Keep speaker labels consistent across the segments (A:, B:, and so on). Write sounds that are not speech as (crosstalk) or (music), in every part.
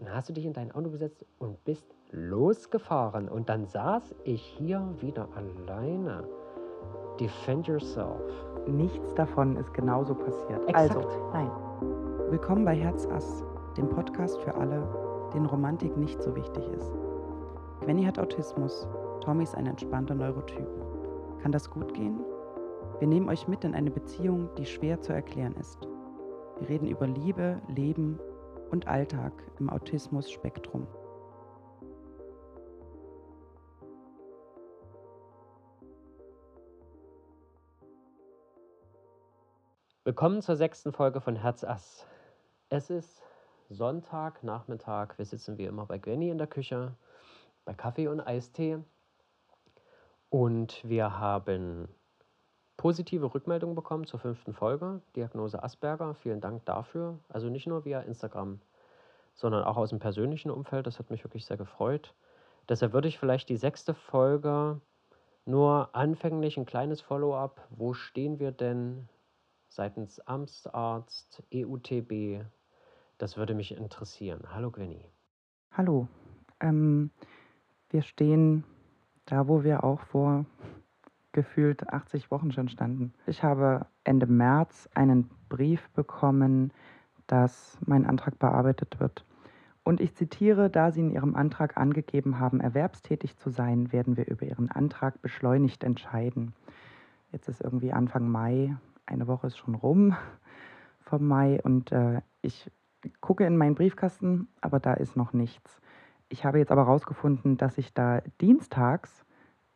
A: Und dann hast du dich in dein Auto gesetzt und bist losgefahren. Und dann saß ich hier wieder alleine. Defend yourself.
B: Nichts davon ist genauso passiert.
A: Exakt.
B: Also, nein. Willkommen bei Herzass, dem Podcast für alle, denen Romantik nicht so wichtig ist. Gwenny hat Autismus, Tommy ist ein entspannter Neurotyp. Kann das gut gehen? Wir nehmen euch mit in eine Beziehung, die schwer zu erklären ist. Wir reden über Liebe, Leben und Alltag im Autismus-Spektrum.
A: Willkommen zur sechsten Folge von Herz Ass. Es ist Sonntag, Nachmittag. Wir sitzen wie immer bei Gwenny in der Küche, bei Kaffee und Eistee. Und wir haben positive Rückmeldungen bekommen zur fünften Folge, Diagnose Asperger. Vielen Dank dafür. Also nicht nur via Instagram, sondern auch aus dem persönlichen Umfeld. Das hat mich wirklich sehr gefreut. Deshalb würde ich vielleicht die sechste Folge nur anfänglich ein kleines Follow-up. Wo stehen wir denn seitens Amtsarzt, EUTB? Das würde mich interessieren. Hallo Gwenny.
B: Hallo. Ähm, wir stehen da, wo wir auch vor gefühlt 80 Wochen schon standen. Ich habe Ende März einen Brief bekommen, dass mein Antrag bearbeitet wird. Und ich zitiere, da Sie in Ihrem Antrag angegeben haben, erwerbstätig zu sein, werden wir über Ihren Antrag beschleunigt entscheiden. Jetzt ist irgendwie Anfang Mai, eine Woche ist schon rum (laughs) vom Mai und äh, ich gucke in meinen Briefkasten, aber da ist noch nichts. Ich habe jetzt aber herausgefunden, dass ich da dienstags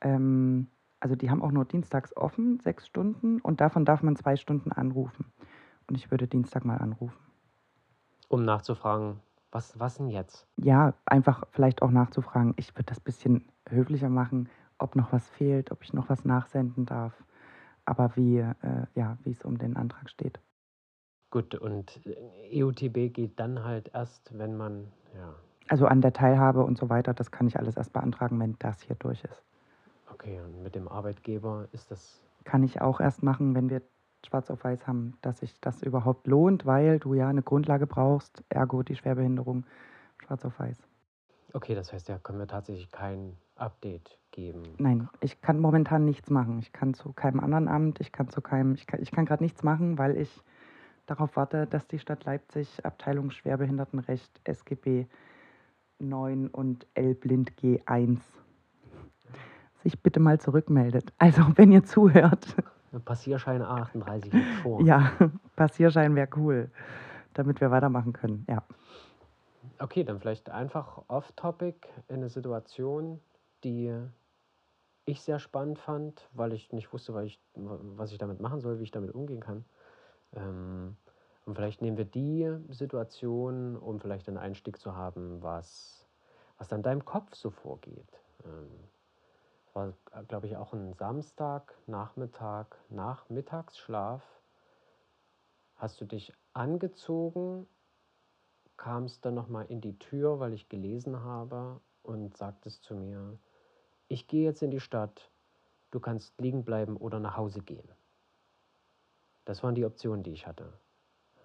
B: ähm, also die haben auch nur dienstags offen, sechs Stunden, und davon darf man zwei Stunden anrufen. Und ich würde Dienstag mal anrufen.
A: Um nachzufragen, was, was denn jetzt?
B: Ja, einfach vielleicht auch nachzufragen. Ich würde das ein bisschen höflicher machen, ob noch was fehlt, ob ich noch was nachsenden darf. Aber wie, äh, ja, wie es um den Antrag steht.
A: Gut, und EUTB geht dann halt erst, wenn man, ja.
B: Also an der Teilhabe und so weiter, das kann ich alles erst beantragen, wenn das hier durch ist.
A: Okay, und mit dem Arbeitgeber ist das.
B: Kann ich auch erst machen, wenn wir schwarz auf weiß haben, dass sich das überhaupt lohnt, weil du ja eine Grundlage brauchst, ergo die Schwerbehinderung, schwarz auf weiß.
A: Okay, das heißt, da können wir tatsächlich kein Update geben.
B: Nein, ich kann momentan nichts machen. Ich kann zu keinem anderen Amt, ich kann zu keinem, ich kann, ich kann gerade nichts machen, weil ich darauf warte, dass die Stadt Leipzig Abteilung Schwerbehindertenrecht SGB 9 und L Blind G1 sich bitte mal zurückmeldet. Also, (laughs) wenn ihr zuhört.
A: Passierschein A38 liegt vor.
B: Ja, (laughs) Passierschein wäre cool, damit wir weitermachen können. Ja.
A: Okay, dann vielleicht einfach off-topic in eine Situation, die ich sehr spannend fand, weil ich nicht wusste, ich, was ich damit machen soll, wie ich damit umgehen kann. Ähm, und vielleicht nehmen wir die Situation, um vielleicht einen Einstieg zu haben, was, was dann deinem Kopf so vorgeht. Ähm, war, glaube ich, auch ein Samstag, Nachmittag, nach Mittagsschlaf. Hast du dich angezogen, kamst dann nochmal in die Tür, weil ich gelesen habe und sagtest zu mir, ich gehe jetzt in die Stadt, du kannst liegen bleiben oder nach Hause gehen. Das waren die Optionen, die ich hatte.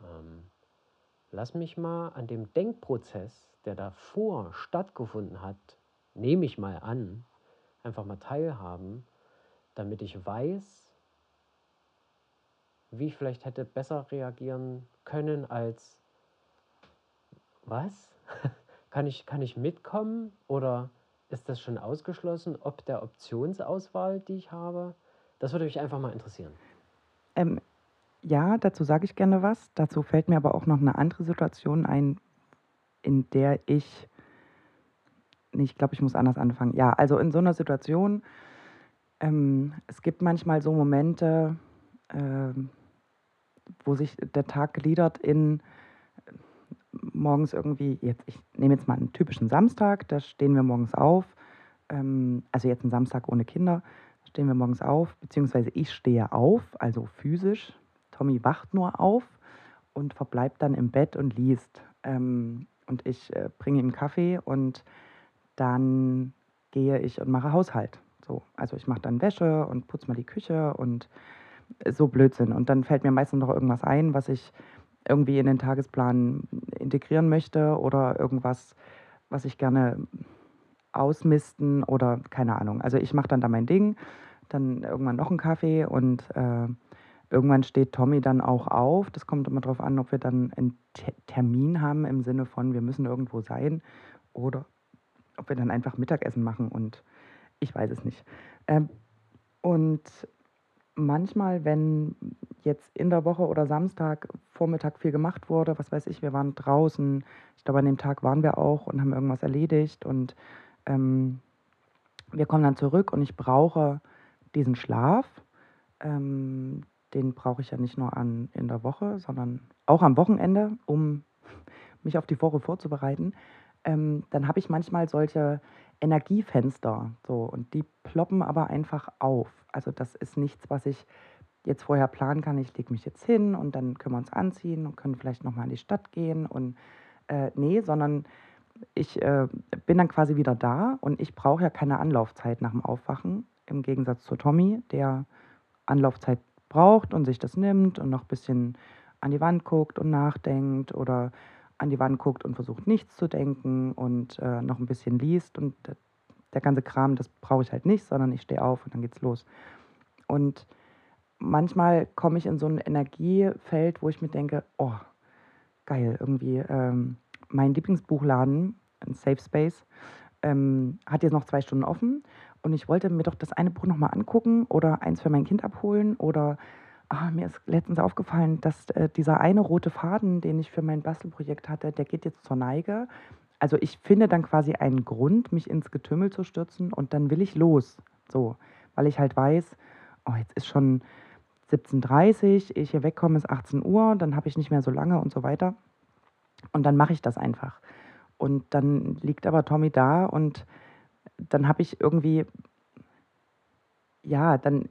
A: Ähm, lass mich mal an dem Denkprozess, der davor stattgefunden hat, nehme ich mal an, einfach mal teilhaben, damit ich weiß, wie ich vielleicht hätte besser reagieren können als was? (laughs) kann, ich, kann ich mitkommen oder ist das schon ausgeschlossen, ob der Optionsauswahl, die ich habe? Das würde mich einfach mal interessieren.
B: Ähm, ja, dazu sage ich gerne was. Dazu fällt mir aber auch noch eine andere Situation ein, in der ich ich glaube, ich muss anders anfangen. Ja, also in so einer Situation, ähm, es gibt manchmal so Momente, äh, wo sich der Tag gliedert in äh, morgens irgendwie, jetzt, ich nehme jetzt mal einen typischen Samstag, da stehen wir morgens auf, ähm, also jetzt ein Samstag ohne Kinder, stehen wir morgens auf, beziehungsweise ich stehe auf, also physisch. Tommy wacht nur auf und verbleibt dann im Bett und liest. Ähm, und ich äh, bringe ihm Kaffee und dann gehe ich und mache Haushalt. So, also ich mache dann Wäsche und putze mal die Küche und so Blödsinn. Und dann fällt mir meistens noch irgendwas ein, was ich irgendwie in den Tagesplan integrieren möchte oder irgendwas, was ich gerne ausmisten oder keine Ahnung. Also ich mache dann da mein Ding, dann irgendwann noch einen Kaffee und äh, irgendwann steht Tommy dann auch auf. Das kommt immer darauf an, ob wir dann einen Te Termin haben im Sinne von, wir müssen irgendwo sein oder ob wir dann einfach Mittagessen machen und ich weiß es nicht. Ähm, und manchmal, wenn jetzt in der Woche oder Samstag Vormittag viel gemacht wurde, was weiß ich, wir waren draußen, ich glaube an dem Tag waren wir auch und haben irgendwas erledigt und ähm, wir kommen dann zurück und ich brauche diesen Schlaf. Ähm, den brauche ich ja nicht nur an, in der Woche, sondern auch am Wochenende, um (laughs) mich auf die Woche vorzubereiten. Ähm, dann habe ich manchmal solche Energiefenster so und die ploppen aber einfach auf. Also das ist nichts, was ich jetzt vorher planen kann. Ich lege mich jetzt hin und dann können wir uns anziehen und können vielleicht nochmal in die Stadt gehen und äh, nee, sondern ich äh, bin dann quasi wieder da und ich brauche ja keine Anlaufzeit nach dem Aufwachen, im Gegensatz zu Tommy, der Anlaufzeit braucht und sich das nimmt und noch ein bisschen an die Wand guckt und nachdenkt oder an die Wand guckt und versucht nichts zu denken und äh, noch ein bisschen liest und der ganze Kram, das brauche ich halt nicht, sondern ich stehe auf und dann geht's los. Und manchmal komme ich in so ein Energiefeld, wo ich mir denke, oh, geil, irgendwie ähm, mein Lieblingsbuchladen, ein Safe Space, ähm, hat jetzt noch zwei Stunden offen und ich wollte mir doch das eine Buch nochmal angucken oder eins für mein Kind abholen oder ah, mir ist letztens aufgefallen, dass äh, dieser eine rote Faden, den ich für mein Bastelprojekt hatte, der geht jetzt zur Neige. Also ich finde dann quasi einen Grund, mich ins Getümmel zu stürzen und dann will ich los. So, weil ich halt weiß, oh, jetzt ist schon 17.30 Uhr, ich hier wegkomme ist 18 Uhr, dann habe ich nicht mehr so lange und so weiter. Und dann mache ich das einfach. Und dann liegt aber Tommy da und dann habe ich irgendwie, ja, dann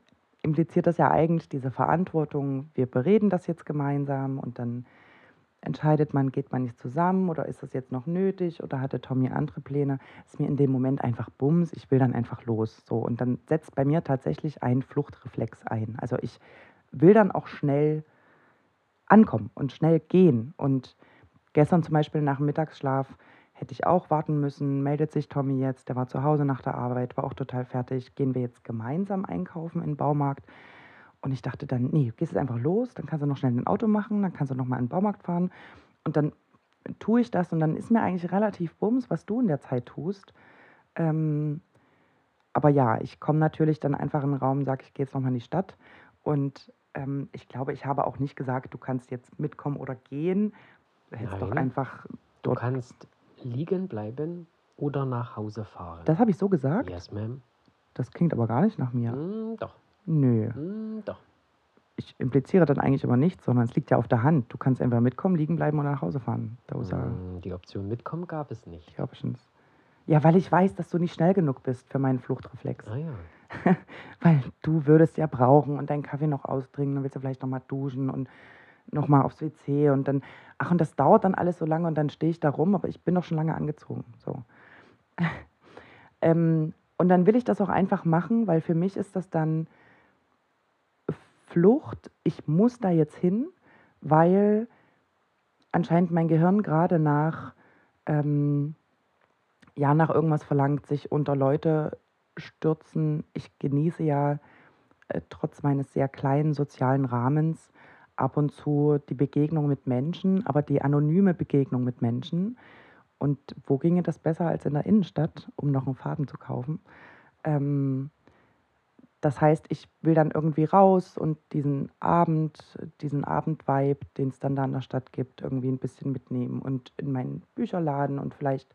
B: impliziert das ja eigentlich diese Verantwortung, wir bereden das jetzt gemeinsam und dann entscheidet man, geht man nicht zusammen oder ist das jetzt noch nötig oder hatte Tommy andere Pläne? Ist mir in dem Moment einfach Bums, ich will dann einfach los. So. Und dann setzt bei mir tatsächlich ein Fluchtreflex ein. Also ich will dann auch schnell ankommen und schnell gehen. Und gestern zum Beispiel nach dem Mittagsschlaf hätte ich auch warten müssen, meldet sich Tommy jetzt, der war zu Hause nach der Arbeit, war auch total fertig, gehen wir jetzt gemeinsam einkaufen in den Baumarkt. Und ich dachte dann, nee, gehst jetzt einfach los, dann kannst du noch schnell ein Auto machen, dann kannst du noch mal in den Baumarkt fahren. Und dann tue ich das und dann ist mir eigentlich relativ bums, was du in der Zeit tust. Ähm, aber ja, ich komme natürlich dann einfach in den Raum, sage, ich gehe jetzt nochmal in die Stadt. Und ähm, ich glaube, ich habe auch nicht gesagt, du kannst jetzt mitkommen oder gehen. Du hättest doch einfach
A: Du kannst liegen bleiben oder nach Hause fahren.
B: Das habe ich so gesagt?
A: Yes, ma'am.
B: Das klingt aber gar nicht nach mir.
A: Mm, doch.
B: Nö.
A: Mm, doch.
B: Ich impliziere dann eigentlich aber nichts, sondern es liegt ja auf der Hand. Du kannst entweder mitkommen, liegen bleiben oder nach Hause fahren.
A: Mm, die Option mitkommen gab es nicht.
B: Ich schon. Ja, weil ich weiß, dass du nicht schnell genug bist für meinen Fluchtreflex.
A: Ah ja. (laughs)
B: weil du würdest ja brauchen und deinen Kaffee noch ausdringen, dann willst du vielleicht nochmal duschen und nochmal aufs WC und dann, ach, und das dauert dann alles so lange und dann stehe ich da rum, aber ich bin doch schon lange angezogen. So. (laughs) ähm, und dann will ich das auch einfach machen, weil für mich ist das dann Flucht. Ich muss da jetzt hin, weil anscheinend mein Gehirn gerade nach, ähm, ja, nach irgendwas verlangt, sich unter Leute stürzen. Ich genieße ja äh, trotz meines sehr kleinen sozialen Rahmens ab und zu die Begegnung mit Menschen, aber die anonyme Begegnung mit Menschen. Und wo ginge das besser als in der Innenstadt, um noch einen Faden zu kaufen? Ähm, das heißt, ich will dann irgendwie raus und diesen Abend, diesen Abendvibe, den es dann da in der Stadt gibt, irgendwie ein bisschen mitnehmen und in meinen Bücherladen und vielleicht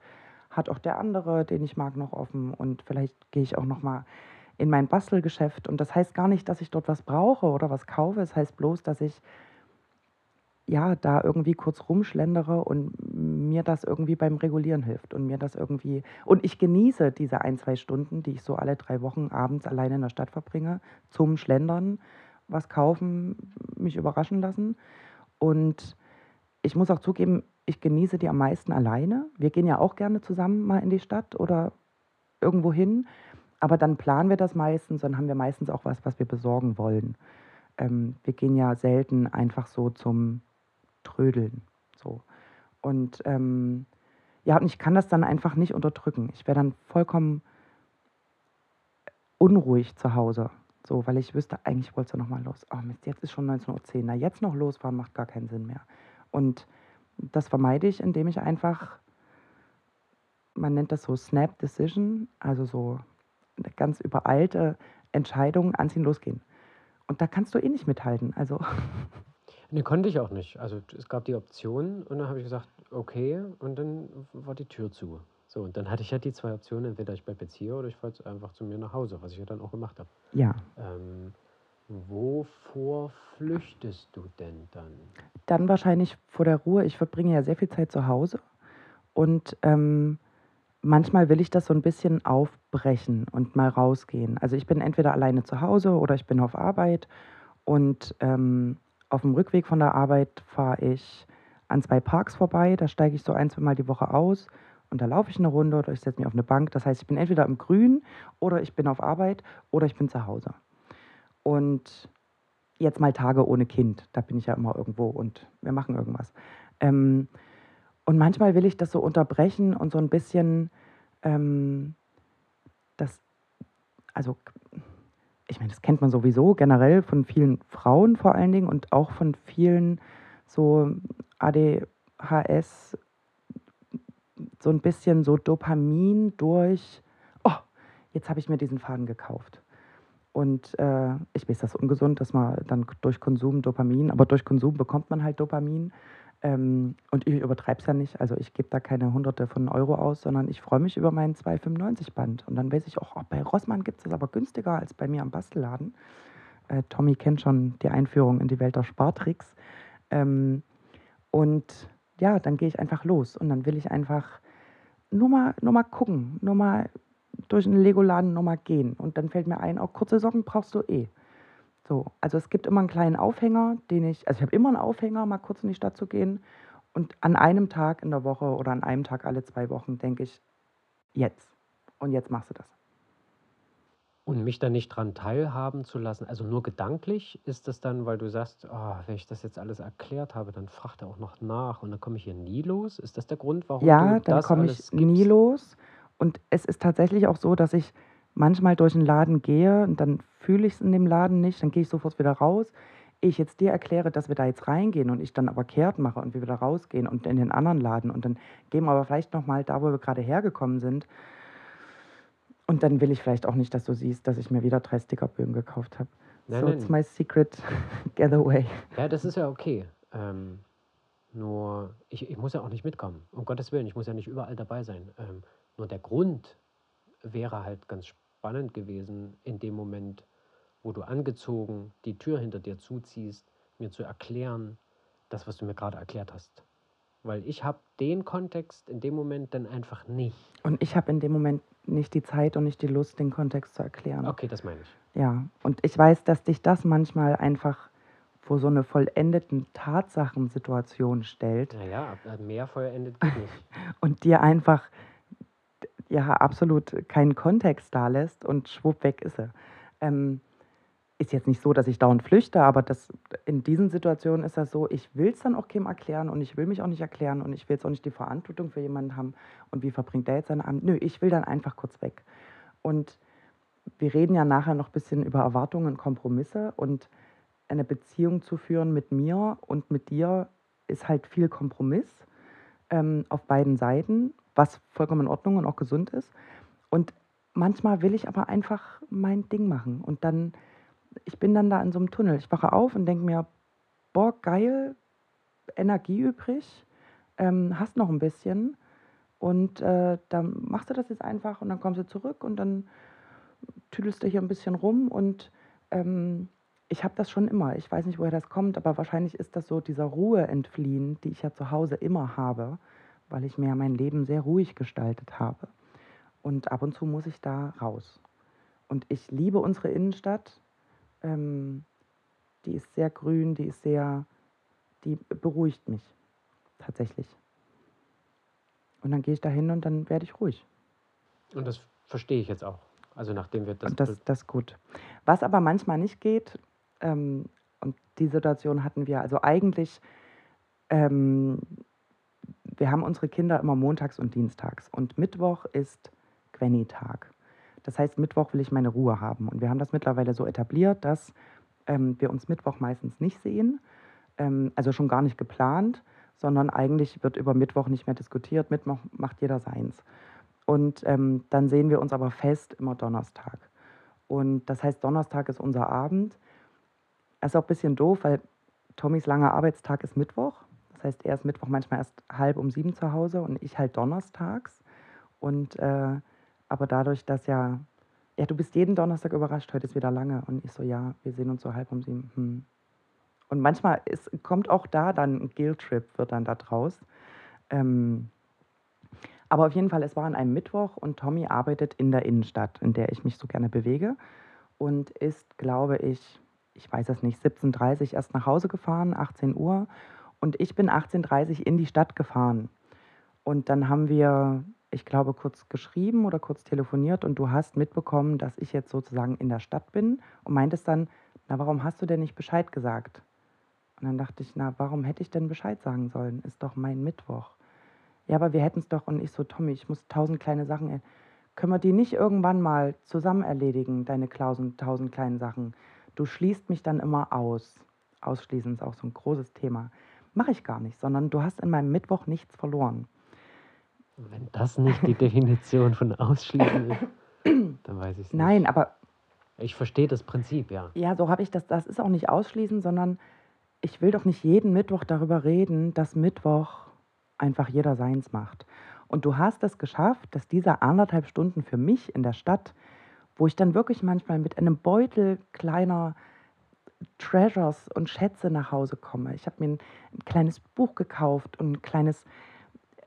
B: hat auch der andere, den ich mag, noch offen und vielleicht gehe ich auch noch mal in mein Bastelgeschäft. Und das heißt gar nicht, dass ich dort was brauche oder was kaufe. Es das heißt bloß, dass ich ja da irgendwie kurz rumschlendere und mir das irgendwie beim Regulieren hilft und mir das irgendwie und ich genieße diese ein zwei Stunden, die ich so alle drei Wochen abends alleine in der Stadt verbringe, zum Schlendern, was kaufen, mich überraschen lassen und ich muss auch zugeben, ich genieße die am meisten alleine. Wir gehen ja auch gerne zusammen mal in die Stadt oder irgendwo hin. Aber dann planen wir das meistens, dann haben wir meistens auch was, was wir besorgen wollen. Ähm, wir gehen ja selten einfach so zum trödeln. So. Und ähm, ja, und ich kann das dann einfach nicht unterdrücken. Ich wäre dann vollkommen unruhig zu Hause. So, weil ich wüsste, eigentlich wollte es ja nochmal los. Oh Mist, jetzt ist schon 19.10 Uhr. Na, jetzt noch losfahren macht gar keinen Sinn mehr. Und das vermeide ich, indem ich einfach, man nennt das so Snap Decision, also so ganz übereilte Entscheidung, anziehen, losgehen. Und da kannst du eh nicht mithalten. Also.
A: Ne, konnte ich auch nicht. Also es gab die Option und dann habe ich gesagt, okay, und dann war die Tür zu. So, und dann hatte ich ja die zwei Optionen, entweder ich bleibe jetzt hier oder ich fahre einfach zu mir nach Hause, was ich ja dann auch gemacht habe.
B: Ja.
A: Ähm, wovor flüchtest du denn dann?
B: Dann wahrscheinlich vor der Ruhe. Ich verbringe ja sehr viel Zeit zu Hause und ähm, manchmal will ich das so ein bisschen aufbrechen und mal rausgehen. Also ich bin entweder alleine zu Hause oder ich bin auf Arbeit und ähm, auf dem Rückweg von der Arbeit fahre ich an zwei Parks vorbei. Da steige ich so ein, zwei Mal die Woche aus und da laufe ich eine Runde oder ich setze mich auf eine Bank. Das heißt, ich bin entweder im Grün oder ich bin auf Arbeit oder ich bin zu Hause. Und jetzt mal Tage ohne Kind, da bin ich ja immer irgendwo und wir machen irgendwas. Ähm, und manchmal will ich das so unterbrechen und so ein bisschen ähm, das, also ich meine, das kennt man sowieso generell von vielen Frauen vor allen Dingen und auch von vielen so ADHS so ein bisschen so Dopamin durch, oh, jetzt habe ich mir diesen Faden gekauft. Und äh, ich weiß, das ist ungesund, dass man dann durch Konsum Dopamin, aber durch Konsum bekommt man halt Dopamin. Ähm, und ich übertreibe es ja nicht, also ich gebe da keine Hunderte von Euro aus, sondern ich freue mich über meinen 2,95 Band. Und dann weiß ich auch, oh, bei Rossmann gibt es das aber günstiger als bei mir am Bastelladen. Äh, Tommy kennt schon die Einführung in die Welt der Spartricks. Ähm, und ja, dann gehe ich einfach los und dann will ich einfach nur mal, nur mal gucken, nur mal durch einen Lego-Laden nur mal gehen. Und dann fällt mir ein, auch kurze Socken brauchst du eh. So, also es gibt immer einen kleinen Aufhänger, den ich, also ich habe immer einen Aufhänger, mal kurz in die Stadt zu gehen. Und an einem Tag in der Woche oder an einem Tag alle zwei Wochen denke ich, jetzt. Und jetzt machst du das.
A: Und mich da nicht dran teilhaben zu lassen, also nur gedanklich ist das dann, weil du sagst, oh, wenn ich das jetzt alles erklärt habe, dann fragt er auch noch nach und dann komme ich hier nie los. Ist das der Grund, warum
B: Ja,
A: du
B: dann
A: das
B: komme
A: alles
B: ich nie los. Und es ist tatsächlich auch so, dass ich manchmal durch den Laden gehe und dann fühle ich es in dem Laden nicht, dann gehe ich sofort wieder raus. Ich jetzt dir erkläre, dass wir da jetzt reingehen und ich dann aber kehrt mache und wir wieder rausgehen und in den anderen Laden und dann gehen wir aber vielleicht nochmal da, wo wir gerade hergekommen sind. Und dann will ich vielleicht auch nicht, dass du siehst, dass ich mir wieder drei Stickerbögen gekauft habe.
A: Nein,
B: So,
A: nein.
B: it's my secret (laughs) getaway.
A: Ja, das ist ja okay. Ähm, nur, ich, ich muss ja auch nicht mitkommen. Um Gottes Willen, ich muss ja nicht überall dabei sein. Ähm, nur der Grund wäre halt ganz spannend gewesen, in dem Moment, wo du angezogen die Tür hinter dir zuziehst, mir zu erklären, das, was du mir gerade erklärt hast. Weil ich habe den Kontext in dem Moment dann einfach nicht.
B: Und ich habe in dem Moment nicht die Zeit und nicht die Lust, den Kontext zu erklären.
A: Okay, das meine ich.
B: Ja, und ich weiß, dass dich das manchmal einfach vor so eine vollendeten Tatsachensituation stellt
A: Naja, mehr Feuer endet geht nicht. (laughs)
B: und dir einfach ja absolut keinen Kontext da lässt und schwupp weg ist er. Ähm, ist jetzt nicht so, dass ich dauernd flüchte, aber das, in diesen Situationen ist das so, ich will es dann auch keinem erklären und ich will mich auch nicht erklären und ich will jetzt auch nicht die Verantwortung für jemanden haben und wie verbringt der jetzt seinen Abend. Nö, ich will dann einfach kurz weg. Und wir reden ja nachher noch ein bisschen über Erwartungen und Kompromisse und eine Beziehung zu führen mit mir und mit dir ist halt viel Kompromiss ähm, auf beiden Seiten, was vollkommen in Ordnung und auch gesund ist. Und manchmal will ich aber einfach mein Ding machen und dann, ich bin dann da in so einem Tunnel. Ich wache auf und denke mir, boah, geil, Energie übrig, ähm, hast noch ein bisschen und äh, dann machst du das jetzt einfach und dann kommst du zurück und dann tüdelst du hier ein bisschen rum und ähm, ich habe das schon immer. Ich weiß nicht, woher das kommt, aber wahrscheinlich ist das so dieser Ruhe entfliehen, die ich ja zu Hause immer habe, weil ich mir mein Leben sehr ruhig gestaltet habe. Und ab und zu muss ich da raus. Und ich liebe unsere Innenstadt. Ähm, die ist sehr grün, die ist sehr, die beruhigt mich tatsächlich. Und dann gehe ich da hin und dann werde ich ruhig.
A: Und das verstehe ich jetzt auch. Also nachdem wir das...
B: Und das, das ist gut. Was aber manchmal nicht geht, ähm, und die Situation hatten wir, also eigentlich ähm, wir haben unsere Kinder immer montags und dienstags. Und Mittwoch ist Gwenny-Tag. Das heißt, Mittwoch will ich meine Ruhe haben. Und wir haben das mittlerweile so etabliert, dass ähm, wir uns Mittwoch meistens nicht sehen. Ähm, also schon gar nicht geplant, sondern eigentlich wird über Mittwoch nicht mehr diskutiert. Mittwoch macht jeder seins. Und ähm, dann sehen wir uns aber fest immer Donnerstag. Und das heißt, Donnerstag ist unser Abend. Das ist auch ein bisschen doof, weil Tommys langer Arbeitstag ist Mittwoch. Das heißt, er ist Mittwoch manchmal erst halb um sieben zu Hause und ich halt donnerstags. Und äh, aber dadurch, dass ja, ja, du bist jeden Donnerstag überrascht, heute ist wieder lange. Und ich so, ja, wir sehen uns so halb um sieben. Hm. Und manchmal ist, kommt auch da dann ein Guilt-Trip, wird dann da draus. Ähm, aber auf jeden Fall, es war an einem Mittwoch und Tommy arbeitet in der Innenstadt, in der ich mich so gerne bewege. Und ist, glaube ich, ich weiß es nicht, 17.30 Uhr erst nach Hause gefahren, 18 Uhr. Und ich bin 18.30 Uhr in die Stadt gefahren. Und dann haben wir ich glaube, kurz geschrieben oder kurz telefoniert und du hast mitbekommen, dass ich jetzt sozusagen in der Stadt bin und meintest dann, na, warum hast du denn nicht Bescheid gesagt? Und dann dachte ich, na, warum hätte ich denn Bescheid sagen sollen? Ist doch mein Mittwoch. Ja, aber wir hätten es doch und ich so, Tommy, ich muss tausend kleine Sachen. Können wir die nicht irgendwann mal zusammen erledigen, deine tausend, tausend kleinen Sachen? Du schließt mich dann immer aus. Ausschließen ist auch so ein großes Thema. Mache ich gar nicht, sondern du hast in meinem Mittwoch nichts verloren.
A: Wenn das nicht die Definition von Ausschließen ist, dann weiß ich es
B: nicht. Nein, aber.
A: Ich verstehe das Prinzip, ja.
B: Ja, so habe ich das. Das ist auch nicht Ausschließen, sondern ich will doch nicht jeden Mittwoch darüber reden, dass Mittwoch einfach jeder seins macht. Und du hast es geschafft, dass diese anderthalb Stunden für mich in der Stadt, wo ich dann wirklich manchmal mit einem Beutel kleiner Treasures und Schätze nach Hause komme. Ich habe mir ein, ein kleines Buch gekauft und ein kleines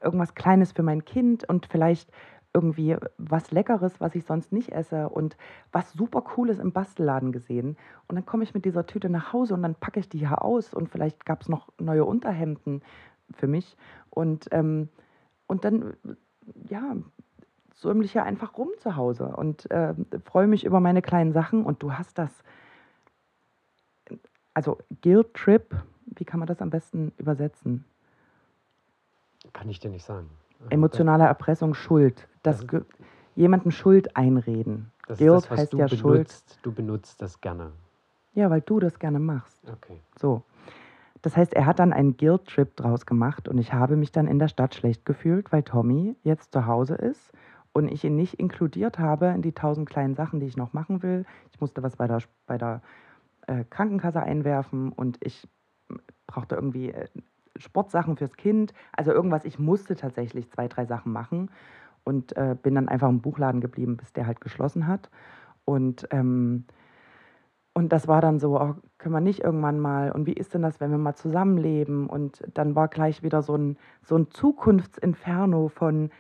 B: irgendwas Kleines für mein Kind und vielleicht irgendwie was Leckeres, was ich sonst nicht esse und was super Cooles im Bastelladen gesehen. Und dann komme ich mit dieser Tüte nach Hause und dann packe ich die hier aus und vielleicht gab es noch neue Unterhemden für mich. Und, ähm, und dann, ja, säumle ich ja einfach rum zu Hause und äh, freue mich über meine kleinen Sachen. Und du hast das, also Guilt Trip, wie kann man das am besten übersetzen?
A: Kann ich dir nicht sagen.
B: Emotionale Erpressung, Schuld. Das, das jemanden Schuld einreden.
A: Das Guilt ist das, heißt ja benutzt. Schuld. Du benutzt das gerne.
B: Ja, weil du das gerne machst.
A: Okay.
B: So. Das heißt, er hat dann einen Guilt-Trip draus gemacht und ich habe mich dann in der Stadt schlecht gefühlt, weil Tommy jetzt zu Hause ist und ich ihn nicht inkludiert habe in die tausend kleinen Sachen, die ich noch machen will. Ich musste was bei der, bei der äh, Krankenkasse einwerfen und ich brauchte irgendwie äh, Sportsachen fürs Kind, also irgendwas. Ich musste tatsächlich zwei, drei Sachen machen und äh, bin dann einfach im Buchladen geblieben, bis der halt geschlossen hat. Und, ähm, und das war dann so, oh, können wir nicht irgendwann mal, und wie ist denn das, wenn wir mal zusammenleben? Und dann war gleich wieder so ein, so ein Zukunftsinferno von,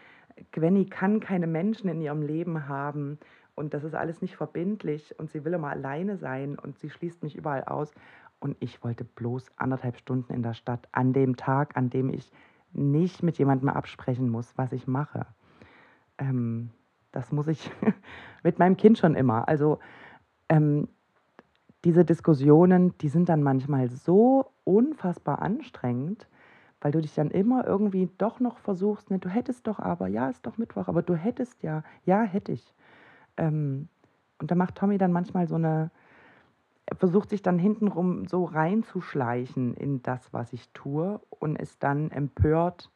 B: Gwenny kann keine Menschen in ihrem Leben haben und das ist alles nicht verbindlich und sie will immer alleine sein und sie schließt mich überall aus. Und ich wollte bloß anderthalb Stunden in der Stadt an dem Tag, an dem ich nicht mit jemandem absprechen muss, was ich mache. Ähm, das muss ich (laughs) mit meinem Kind schon immer. Also ähm, diese Diskussionen, die sind dann manchmal so unfassbar anstrengend, weil du dich dann immer irgendwie doch noch versuchst, ne, du hättest doch aber, ja, ist doch Mittwoch, aber du hättest ja, ja, hätte ich. Ähm, und da macht Tommy dann manchmal so eine, er versucht sich dann hintenrum so reinzuschleichen in das, was ich tue und ist dann empört,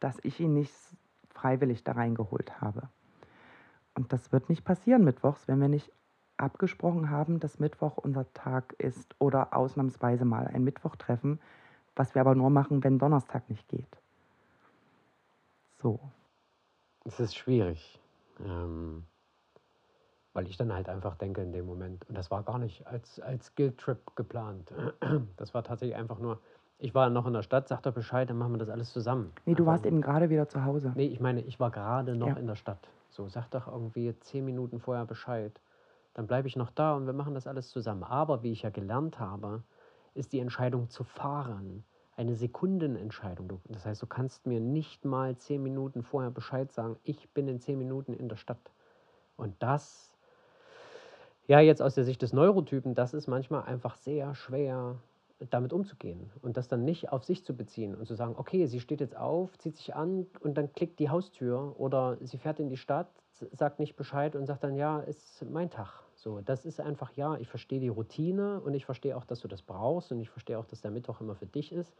B: dass ich ihn nicht freiwillig da reingeholt habe. Und das wird nicht passieren mittwochs, wenn wir nicht abgesprochen haben, dass Mittwoch unser Tag ist oder ausnahmsweise mal ein Mittwoch treffen, was wir aber nur machen, wenn Donnerstag nicht geht. So.
A: Es ist schwierig. Ähm weil ich dann halt einfach denke in dem Moment, und das war gar nicht als, als Guild-Trip geplant. (clears throat) Das war tatsächlich einfach nur, ich war noch in der Stadt, sag doch Bescheid, dann machen wir das alles zusammen.
B: Nee, du warst eben gerade wieder zu Hause.
A: Nee, ich meine, ich war gerade noch ja. in der Stadt. So, sag doch irgendwie zehn Minuten vorher Bescheid. Dann bleibe ich noch da und wir machen das alles zusammen. Aber wie ich ja gelernt habe, ist die Entscheidung zu fahren eine Sekundenentscheidung. Das heißt, du kannst mir nicht mal zehn Minuten vorher Bescheid sagen, ich bin in zehn Minuten in der Stadt. Und das ja, jetzt aus der Sicht des Neurotypen, das ist manchmal einfach sehr schwer damit umzugehen und das dann nicht auf sich zu beziehen und zu sagen, okay, sie steht jetzt auf, zieht sich an und dann klickt die Haustür oder sie fährt in die Stadt, sagt nicht Bescheid und sagt dann, ja, ist mein Tag. So, das ist einfach, ja, ich verstehe die Routine und ich verstehe auch, dass du das brauchst und ich verstehe auch, dass der Mittwoch immer für dich ist.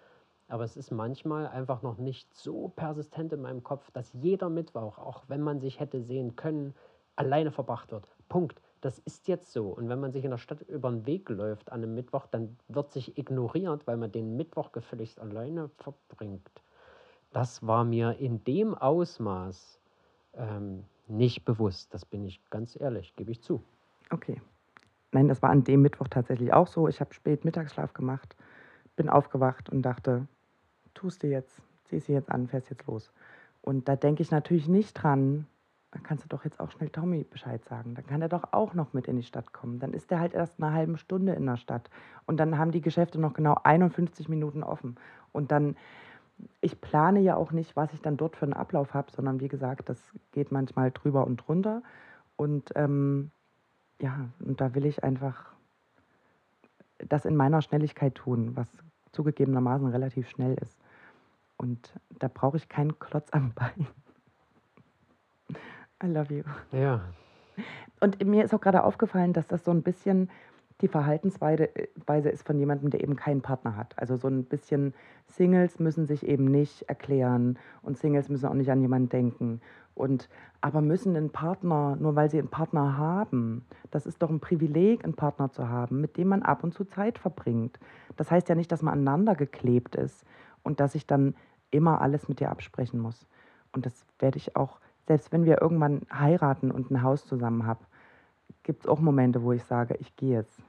A: Aber es ist manchmal einfach noch nicht so persistent in meinem Kopf, dass jeder Mittwoch, auch wenn man sich hätte sehen können, alleine verbracht wird. Punkt. Das ist jetzt so. Und wenn man sich in der Stadt über den Weg läuft an einem Mittwoch, dann wird sich ignoriert, weil man den Mittwoch gefälligst alleine verbringt. Das war mir in dem Ausmaß ähm, nicht bewusst. Das bin ich ganz ehrlich, gebe ich zu.
B: Okay. Nein, das war an dem Mittwoch tatsächlich auch so. Ich habe spät Mittagsschlaf gemacht, bin aufgewacht und dachte, tust du jetzt, ziehst du jetzt an, fährst jetzt los. Und da denke ich natürlich nicht dran, dann kannst du doch jetzt auch schnell Tommy Bescheid sagen. Dann kann er doch auch noch mit in die Stadt kommen. Dann ist er halt erst eine halbe Stunde in der Stadt. Und dann haben die Geschäfte noch genau 51 Minuten offen. Und dann, ich plane ja auch nicht, was ich dann dort für einen Ablauf habe, sondern wie gesagt, das geht manchmal drüber und drunter. Und ähm, ja, und da will ich einfach das in meiner Schnelligkeit tun, was zugegebenermaßen relativ schnell ist. Und da brauche ich keinen Klotz am Bein. I love you.
A: Ja.
B: Und mir ist auch gerade aufgefallen, dass das so ein bisschen die Verhaltensweise ist von jemandem, der eben keinen Partner hat. Also so ein bisschen Singles müssen sich eben nicht erklären und Singles müssen auch nicht an jemanden denken. Und aber müssen einen Partner, nur weil sie einen Partner haben, das ist doch ein Privileg, einen Partner zu haben, mit dem man ab und zu Zeit verbringt. Das heißt ja nicht, dass man aneinander geklebt ist und dass ich dann immer alles mit dir absprechen muss. Und das werde ich auch selbst wenn wir irgendwann heiraten und ein Haus zusammen haben, gibt es auch Momente, wo ich sage, ich gehe jetzt.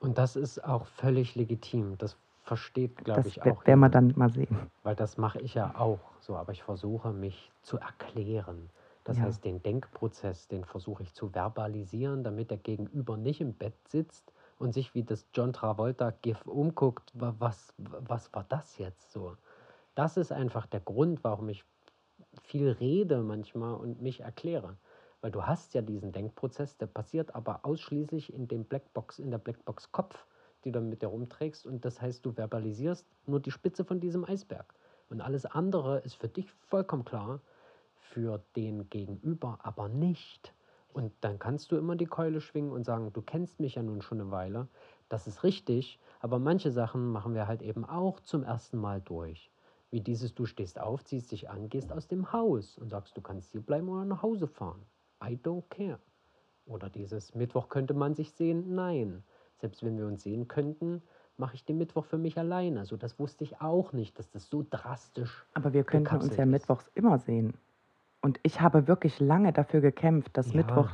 A: Und das ist auch völlig legitim. Das versteht, glaube ich,
B: Das
A: auch.
B: werden wir dann mal sehen.
A: Weil das mache ich ja auch so, aber ich versuche mich zu erklären. Das
B: Ja.
A: heißt, den Denkprozess, den versuche ich zu verbalisieren, damit der Gegenüber nicht im Bett sitzt und sich wie das John Travolta GIF umguckt, wa- was, was war das jetzt so? Das ist einfach der Grund, warum ich viel rede manchmal und mich erkläre. Weil du hast ja diesen Denkprozess, der passiert aber ausschließlich in dem Blackbox, in der Blackbox Kopf, die du mit dir rumträgst. Und das heißt, du verbalisierst nur die Spitze von diesem Eisberg. Und alles andere ist für dich vollkommen klar, für den Gegenüber aber nicht. Und dann kannst du immer die Keule schwingen und sagen, du kennst mich ja nun schon eine Weile, das ist richtig, aber manche Sachen machen wir halt eben auch zum ersten Mal durch. Wie dieses, du stehst auf, ziehst dich an, gehst aus dem Haus und sagst, du kannst hier bleiben oder nach Hause fahren. I don't care. Oder dieses, Mittwoch könnte man sich sehen? Nein. Selbst wenn wir uns sehen könnten, mache ich den Mittwoch für mich alleine. Also das wusste ich auch nicht, dass das so drastisch
B: Aber wir könnten uns ja
A: ist.
B: mittwochs immer sehen. Und ich habe wirklich lange dafür gekämpft, dass
A: Ja,
B: Mittwoch.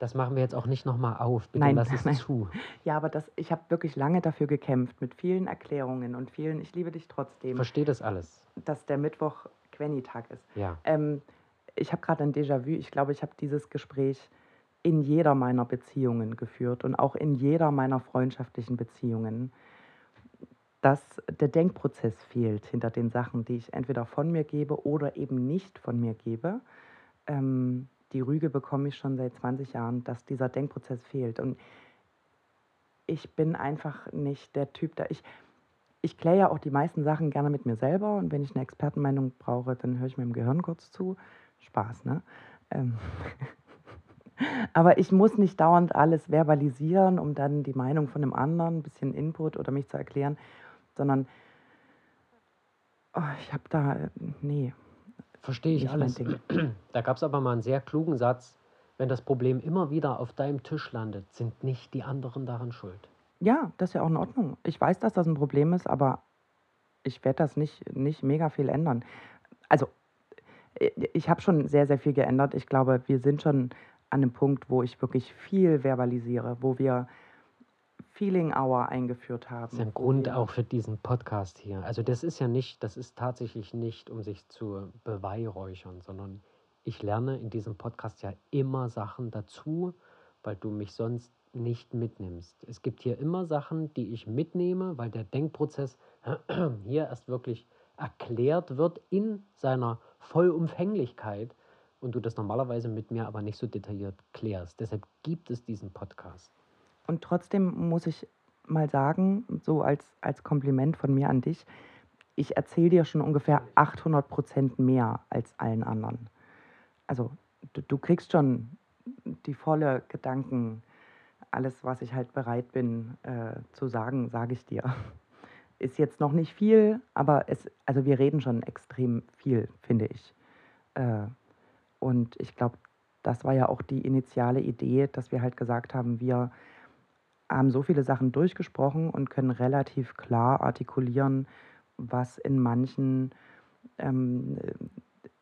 A: Das machen wir jetzt auch nicht nochmal auf. Bitte
B: Nein,
A: lass es
B: nein.
A: zu. (laughs)
B: Ja, aber das, ich habe wirklich lange dafür gekämpft, mit vielen Erklärungen und vielen, ich liebe dich trotzdem,
A: Verstehe das alles.
B: dass der Mittwoch Quenny-Tag ist.
A: Ja.
B: Ähm, ich habe gerade ein Déjà-vu. Ich glaube, ich habe dieses Gespräch in jeder meiner Beziehungen geführt und auch in jeder meiner freundschaftlichen Beziehungen, dass der Denkprozess fehlt hinter den Sachen, die ich entweder von mir gebe oder eben nicht von mir gebe. Ähm, die Rüge bekomme ich schon seit 20 Jahren, dass dieser Denkprozess fehlt. Und ich bin einfach nicht der Typ, da ich, ich kläre ja auch die meisten Sachen gerne mit mir selber und wenn ich eine Expertenmeinung brauche, dann höre ich meinem Gehirn kurz zu. Spaß, ne? Ähm (laughs) Aber ich muss nicht dauernd alles verbalisieren, um dann die Meinung von einem anderen, ein bisschen Input oder mich zu erklären, sondern oh, ich habe da, nee,
A: Verstehe ich alles. (clears throat) Da gab es aber mal einen sehr klugen Satz. Wenn das Problem immer wieder auf deinem Tisch landet, sind nicht die anderen daran schuld.
B: Ja, das ist ja auch in Ordnung. Ich weiß, dass das ein Problem ist, aber ich werde das nicht, nicht mega viel ändern. Also, äh, ich habe schon sehr, sehr viel geändert. Ich glaube, wir sind schon an einem Punkt, wo ich wirklich viel verbalisiere, wo wir Feeling Hour eingeführt haben.
A: Das ist ein Grund auch für diesen Podcast hier. Also das ist ja nicht, das ist tatsächlich nicht, um sich zu beweihräuchern, sondern ich lerne in diesem Podcast ja immer Sachen dazu, weil du mich sonst nicht mitnimmst. Es gibt hier immer Sachen, die ich mitnehme, weil der Denkprozess (clears throat) hier erst wirklich erklärt wird in seiner Vollumfänglichkeit und du das normalerweise mit mir aber nicht so detailliert klärst. Deshalb gibt es diesen Podcast.
B: Und trotzdem muss ich mal sagen, so als, als Kompliment von mir an dich, ich erzähle dir schon ungefähr 800 Prozent mehr als allen anderen. Also du, du kriegst schon die volle Gedanken, alles, was ich halt bereit bin äh, zu sagen, sage ich dir. Ist jetzt noch nicht viel, aber es, also wir reden schon extrem viel, finde ich. Äh, und ich glaube, das war ja auch die initiale Idee, dass wir halt gesagt haben, wir haben so viele Sachen durchgesprochen und können relativ klar artikulieren, was in manchen, ähm,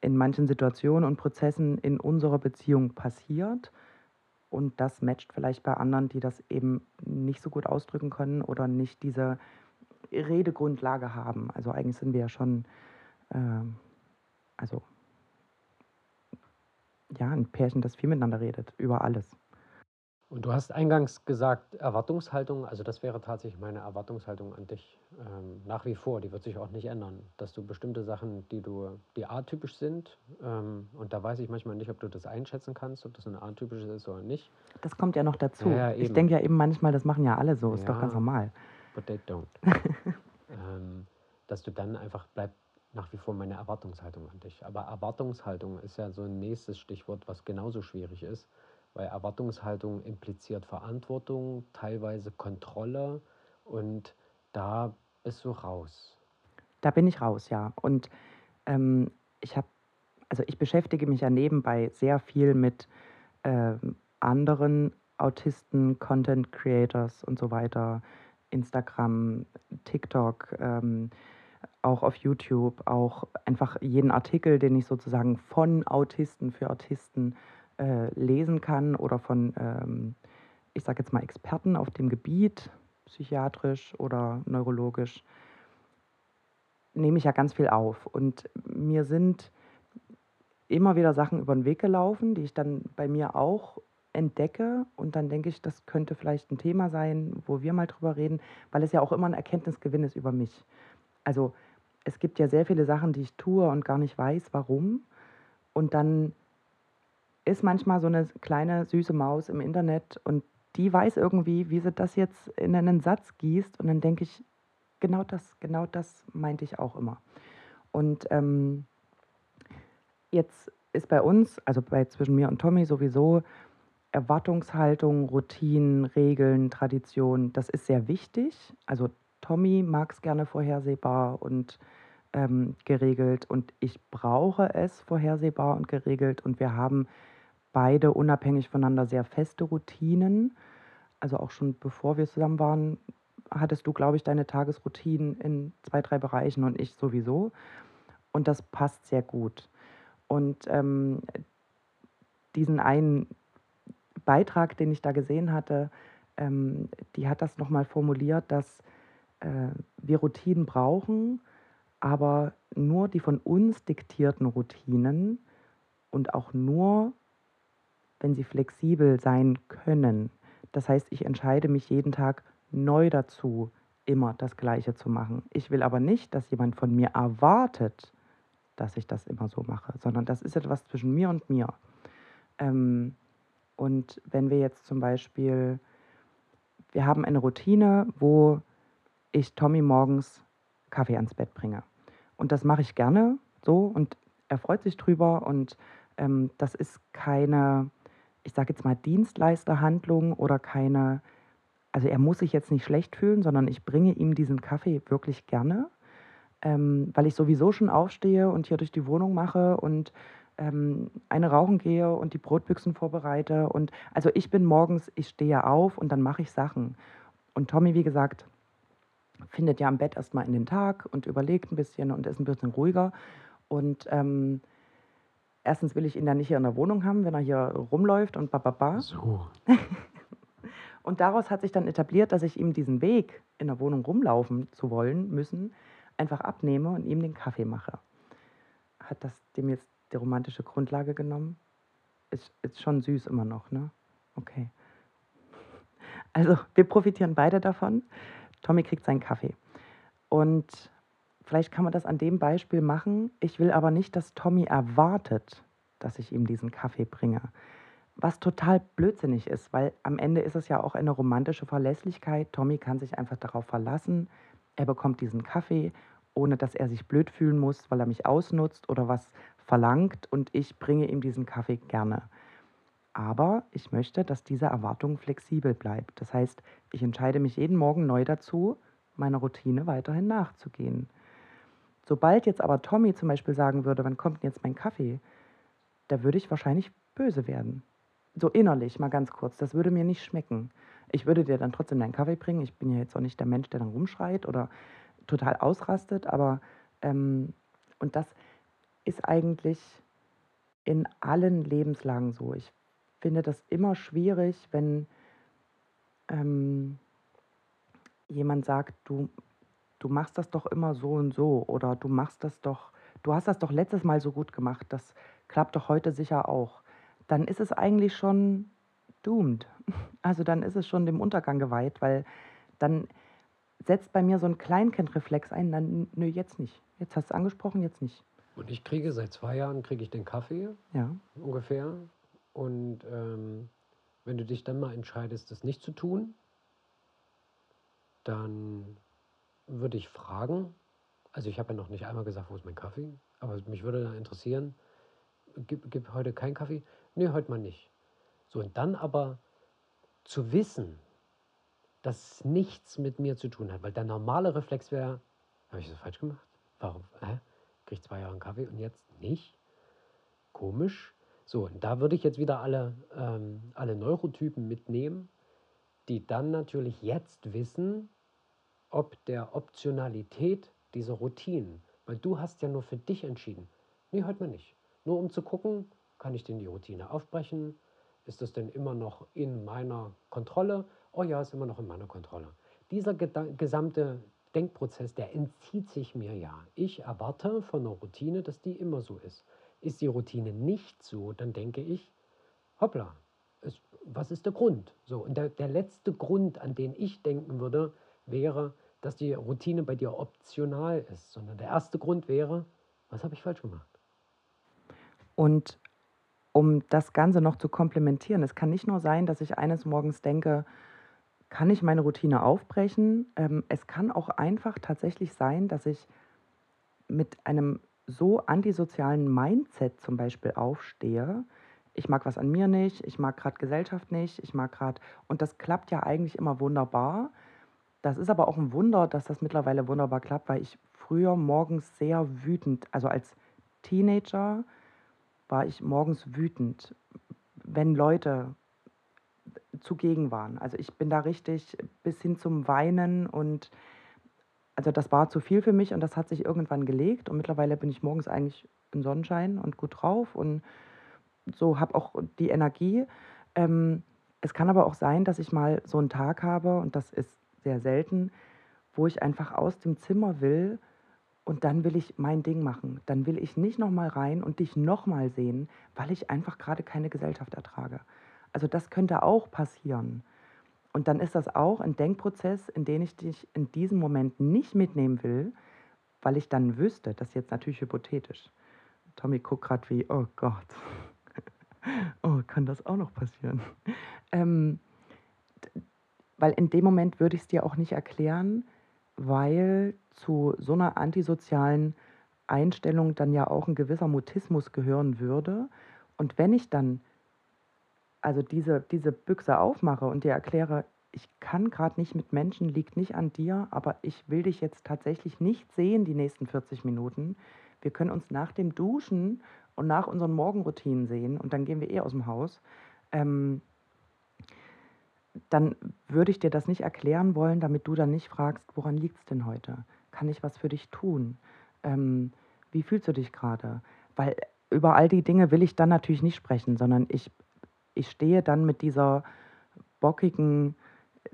B: in manchen Situationen und Prozessen in unserer Beziehung passiert. Und das matcht vielleicht bei anderen, die das eben nicht so gut ausdrücken können oder nicht diese Redegrundlage haben. Also eigentlich sind wir ja schon, äh, also ja, ein Pärchen, das viel miteinander redet, über alles.
A: Und du hast eingangs gesagt, Erwartungshaltung, also das wäre tatsächlich meine Erwartungshaltung an dich ähm, nach wie vor, die wird sich auch nicht ändern, dass du bestimmte Sachen, die du, die atypisch sind, ähm, und da weiß ich manchmal nicht, ob du das einschätzen kannst, ob das eine atypische ist oder nicht.
B: Das kommt ja noch dazu. Ja, ja, ich denke ja eben manchmal, das machen ja alle so, ist ja, doch ganz normal.
A: But they don't. (laughs) ähm, dass du dann einfach bleib nach wie vor meine Erwartungshaltung an dich. Aber Erwartungshaltung ist ja so ein nächstes Stichwort, was genauso schwierig ist weil Erwartungshaltung impliziert Verantwortung, teilweise Kontrolle und da bist du raus.
B: Da bin ich raus, ja. Und ähm, ich habe, also ich beschäftige mich ja nebenbei sehr viel mit äh, anderen Autisten, Content Creators und so weiter, Instagram, TikTok, ähm, auch auf YouTube, auch einfach jeden Artikel, den ich sozusagen von Autisten für Autisten äh, lesen kann oder von, ähm, ich sage jetzt mal, Experten auf dem Gebiet, psychiatrisch oder neurologisch, nehme ich ja ganz viel auf. Und mir sind immer wieder Sachen über den Weg gelaufen, die ich dann bei mir auch entdecke und dann denke ich, das könnte vielleicht ein Thema sein, wo wir mal drüber reden, weil es ja auch immer ein Erkenntnisgewinn ist über mich. Also es gibt ja sehr viele Sachen, die ich tue und gar nicht weiß, warum. Und dann ist manchmal so eine kleine süße Maus im Internet und die weiß irgendwie, wie sie das jetzt in einen Satz gießt. Und dann denke ich, genau das, genau das meinte ich auch immer. Und ähm, jetzt ist bei uns, also bei zwischen mir und Tommy sowieso, Erwartungshaltung, Routinen, Regeln, Tradition, das ist sehr wichtig. Also Tommy mag es gerne vorhersehbar und ähm, geregelt und ich brauche es vorhersehbar und geregelt und wir haben beide unabhängig voneinander sehr feste Routinen. Also auch schon bevor wir zusammen waren, hattest du, glaube ich, deine Tagesroutinen in zwei, drei Bereichen und ich sowieso. Und das passt sehr gut. Und ähm, diesen einen Beitrag, den ich da gesehen hatte, ähm, die hat das nochmal formuliert, dass äh, wir Routinen brauchen, aber nur die von uns diktierten Routinen und auch nur wenn sie flexibel sein können. Das heißt, ich entscheide mich jeden Tag neu dazu, immer das Gleiche zu machen. Ich will aber nicht, dass jemand von mir erwartet, dass ich das immer so mache, sondern das ist etwas zwischen mir und mir. Ähm, und wenn wir jetzt zum Beispiel, wir haben eine Routine, wo ich Tommy morgens Kaffee ans Bett bringe. Und das mache ich gerne so und er freut sich drüber und ähm, das ist keine ich sage jetzt mal, Dienstleisterhandlung oder keine, also er muss sich jetzt nicht schlecht fühlen, sondern ich bringe ihm diesen Kaffee wirklich gerne, ähm, weil ich sowieso schon aufstehe und hier durch die Wohnung mache und ähm, eine rauchen gehe und die Brotbüchsen vorbereite. Und also ich bin morgens, ich stehe auf und dann mache ich Sachen. Und Tommy, wie gesagt, findet ja am Bett erstmal in den Tag und überlegt ein bisschen und ist ein bisschen ruhiger. Und ähm, erstens will ich ihn dann nicht hier in der Wohnung haben, wenn er hier rumläuft und bababa.
A: So. (laughs)
B: und daraus hat sich dann etabliert, dass ich ihm diesen Weg in der Wohnung rumlaufen zu wollen, müssen, einfach abnehme und ihm den Kaffee mache. Hat das dem jetzt die romantische Grundlage genommen? Ist, ist schon süß immer noch, ne? Okay. (laughs) Also, wir profitieren beide davon. Tommy kriegt seinen Kaffee. Und Vielleicht kann man das an dem Beispiel machen. Ich will aber nicht, dass Tommy erwartet, dass ich ihm diesen Kaffee bringe. was total blödsinnig ist, weil am Ende ist es ja auch eine romantische Verlässlichkeit. Tommy kann sich einfach darauf verlassen. Er bekommt diesen Kaffee, ohne dass er sich blöd fühlen muss, weil er mich ausnutzt oder was verlangt und ich bringe ihm diesen Kaffee gerne. Aber ich möchte, dass diese Erwartung flexibel bleibt. Das heißt, ich entscheide mich jeden Morgen neu dazu, meiner Routine weiterhin nachzugehen. Sobald jetzt aber Tommy zum Beispiel sagen würde, wann kommt denn jetzt mein Kaffee, da würde ich wahrscheinlich böse werden. So innerlich, mal ganz kurz. Das würde mir nicht schmecken. Ich würde dir dann trotzdem deinen Kaffee bringen. Ich bin ja jetzt auch nicht der Mensch, der dann rumschreit oder total ausrastet, aber ähm, und das ist eigentlich in allen Lebenslagen so. Ich finde das immer schwierig, wenn ähm, jemand sagt, du, du machst das doch immer so und so oder du machst das doch, du hast das doch letztes Mal so gut gemacht, das klappt doch heute sicher auch, dann ist es eigentlich schon doomed. (laughs) Also dann ist es schon dem Untergang geweiht, weil dann setzt bei mir so ein Kleinkindreflex ein, dann nö, jetzt nicht. Jetzt hast du es angesprochen, jetzt nicht.
A: Und ich kriege seit zwei Jahren kriege ich den Kaffee
B: Ja.
A: ungefähr. Und ähm, wenn du dich dann mal entscheidest, das nicht zu tun, dann würde ich fragen, also ich habe ja noch nicht einmal gesagt, wo ist mein Kaffee, aber mich würde da interessieren, gib, gib heute keinen Kaffee? Nee, heute mal nicht. So, und dann aber zu wissen, dass nichts mit mir zu tun hat, weil der normale Reflex wäre, habe ich das falsch gemacht? Warum? Hä? Krieg zwei Jahre einen Kaffee und jetzt nicht? Komisch. So, und da würde ich jetzt wieder alle, ähm, alle Neurotypen mitnehmen, die dann natürlich jetzt wissen, ob der Optionalität dieser Routinen, weil du hast ja nur für dich entschieden. Nee, heute mal nicht. Nur um zu gucken, kann ich denn die Routine aufbrechen? Ist das denn immer noch in meiner Kontrolle? Oh ja, ist immer noch in meiner Kontrolle. Dieser gesamte Denkprozess, der entzieht sich mir ja. Ich erwarte von einer Routine, dass die immer so ist. Ist die Routine nicht so, dann denke ich, hoppla, es, was ist der Grund? So, und der, der letzte Grund, an den ich denken würde, wäre, dass die Routine bei dir optional ist, sondern der erste Grund wäre, was habe ich falsch gemacht?
B: Und um das Ganze noch zu komplementieren, es kann nicht nur sein, dass ich eines Morgens denke, kann ich meine Routine aufbrechen? Ähm, es kann auch einfach tatsächlich sein, dass ich mit einem so antisozialen Mindset zum Beispiel aufstehe. Ich mag was an mir nicht, ich mag gerade Gesellschaft nicht, ich mag gerade, und das klappt ja eigentlich immer wunderbar. Das ist aber auch ein Wunder, dass das mittlerweile wunderbar klappt, weil ich früher morgens sehr wütend, also als Teenager war ich morgens wütend, wenn Leute zugegen waren. Also ich bin da richtig bis hin zum Weinen und also das war zu viel für mich und das hat sich irgendwann gelegt und mittlerweile bin ich morgens eigentlich im Sonnenschein und gut drauf und so habe auch die Energie. Ähm, es kann aber auch sein, dass ich mal so einen Tag habe und das ist sehr selten, wo ich einfach aus dem Zimmer will und dann will ich mein Ding machen. Dann will ich nicht noch mal rein und dich noch mal sehen, weil ich einfach gerade keine Gesellschaft ertrage. Also das könnte auch passieren. Und dann ist das auch ein Denkprozess, in den ich dich in diesem Moment nicht mitnehmen will, weil ich dann wüsste, das ist jetzt natürlich hypothetisch. Tommy guckt gerade wie, oh Gott, (laughs) oh, kann das auch noch passieren? Ähm, weil in dem Moment würde ich es dir auch nicht erklären, weil zu so einer antisozialen Einstellung dann ja auch ein gewisser Mutismus gehören würde. Und wenn ich dann also diese, diese Büchse aufmache und dir erkläre, ich kann gerade nicht mit Menschen, liegt nicht an dir, aber ich will dich jetzt tatsächlich nicht sehen die nächsten 40 Minuten. Wir können uns nach dem Duschen und nach unseren Morgenroutinen sehen und dann gehen wir eh aus dem Haus. Ähm, dann würde ich dir das nicht erklären wollen, damit du dann nicht fragst, woran liegt es denn heute? Kann ich was für dich tun? Ähm, wie fühlst du dich gerade? Weil über all die Dinge will ich dann natürlich nicht sprechen, sondern ich, ich stehe dann mit dieser bockigen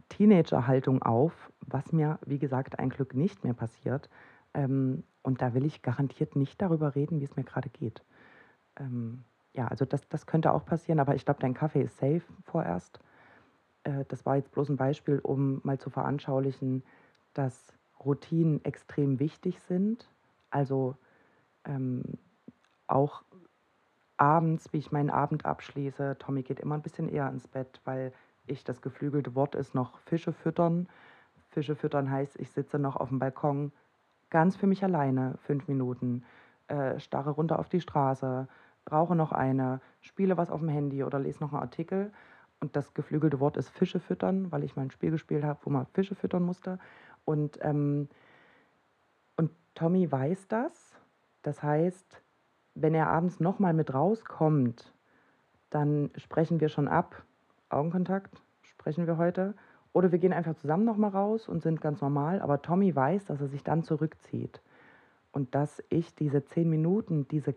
B: Teenager-Haltung auf, was mir, wie gesagt, ein Glück nicht mehr passiert. Ähm, und da will ich garantiert nicht darüber reden, wie es mir gerade geht. Ähm, ja, also das, das könnte auch passieren, aber ich glaube, dein Kaffee ist safe vorerst. Äh, das war jetzt bloß ein Beispiel, um mal zu veranschaulichen, dass Routinen extrem wichtig sind. Also ähm, auch abends, wie ich meinen Abend abschließe. Tommy geht immer ein bisschen eher ins Bett, weil ich das geflügelte Wort ist noch Fische füttern. Fische füttern heißt, ich sitze noch auf dem Balkon ganz für mich alleine, fünf Minuten, äh, starre runter auf die Straße, rauche noch eine, spiele was auf dem Handy oder lese noch einen Artikel. Und das geflügelte Wort ist Fische füttern, weil ich mal ein Spiel gespielt habe, wo man Fische füttern musste. Und, ähm, und Tommy weiß das. Das heißt, wenn er abends nochmal mit rauskommt, dann sprechen wir schon ab. Augenkontakt sprechen wir heute. Oder wir gehen einfach zusammen nochmal raus und sind ganz normal. Aber Tommy weiß, dass er sich dann zurückzieht. Und dass ich diese zehn Minuten, diese,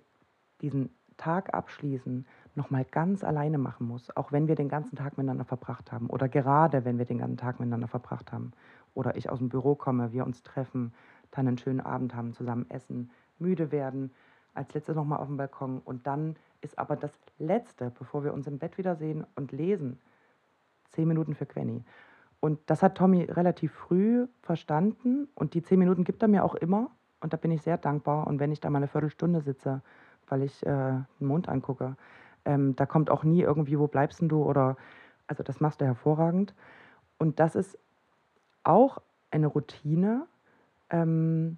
B: diesen Tag abschließen, nochmal ganz alleine machen muss. Auch wenn wir den ganzen Tag miteinander verbracht haben. Oder gerade wenn wir den ganzen Tag miteinander verbracht haben. Oder ich aus dem Büro komme, wir uns treffen, dann einen schönen Abend haben, zusammen essen, müde werden. Als letztes nochmal auf dem Balkon. Und dann ist aber das Letzte, bevor wir uns im Bett wiedersehen und lesen, zehn Minuten für Quenny. Und das hat Tommy relativ früh verstanden und die zehn Minuten gibt er mir auch immer und da bin ich sehr dankbar. Und wenn ich da mal eine Viertelstunde sitze, weil ich äh, den Mond angucke, ähm, da kommt auch nie irgendwie, wo bleibst denn du oder, also das machst du hervorragend. Und das ist auch eine Routine ähm,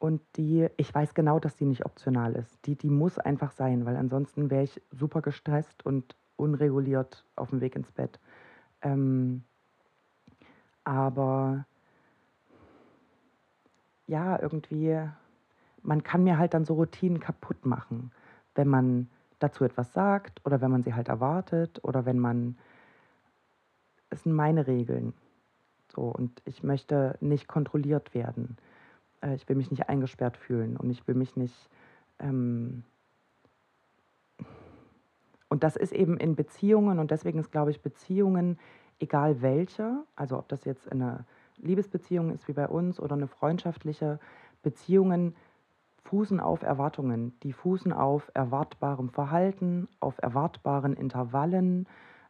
B: und die, ich weiß genau, dass die nicht optional ist. Die, die muss einfach sein, weil ansonsten wäre ich super gestresst und unreguliert auf dem Weg ins Bett. Ähm, aber ja, irgendwie, man kann mir halt dann so Routinen kaputt machen, wenn man dazu etwas sagt oder wenn man sie halt erwartet oder wenn man, es sind meine Regeln. So, und ich möchte nicht kontrolliert werden. Äh, ich will mich nicht eingesperrt fühlen und ich will mich nicht. Ähm und das ist eben in Beziehungen und deswegen ist, glaube ich, Beziehungen egal welche, also ob das jetzt eine Liebesbeziehung ist wie bei uns oder eine freundschaftliche Beziehungen, fußen auf Erwartungen. Die fußen auf erwartbarem Verhalten, auf erwartbaren Intervallen.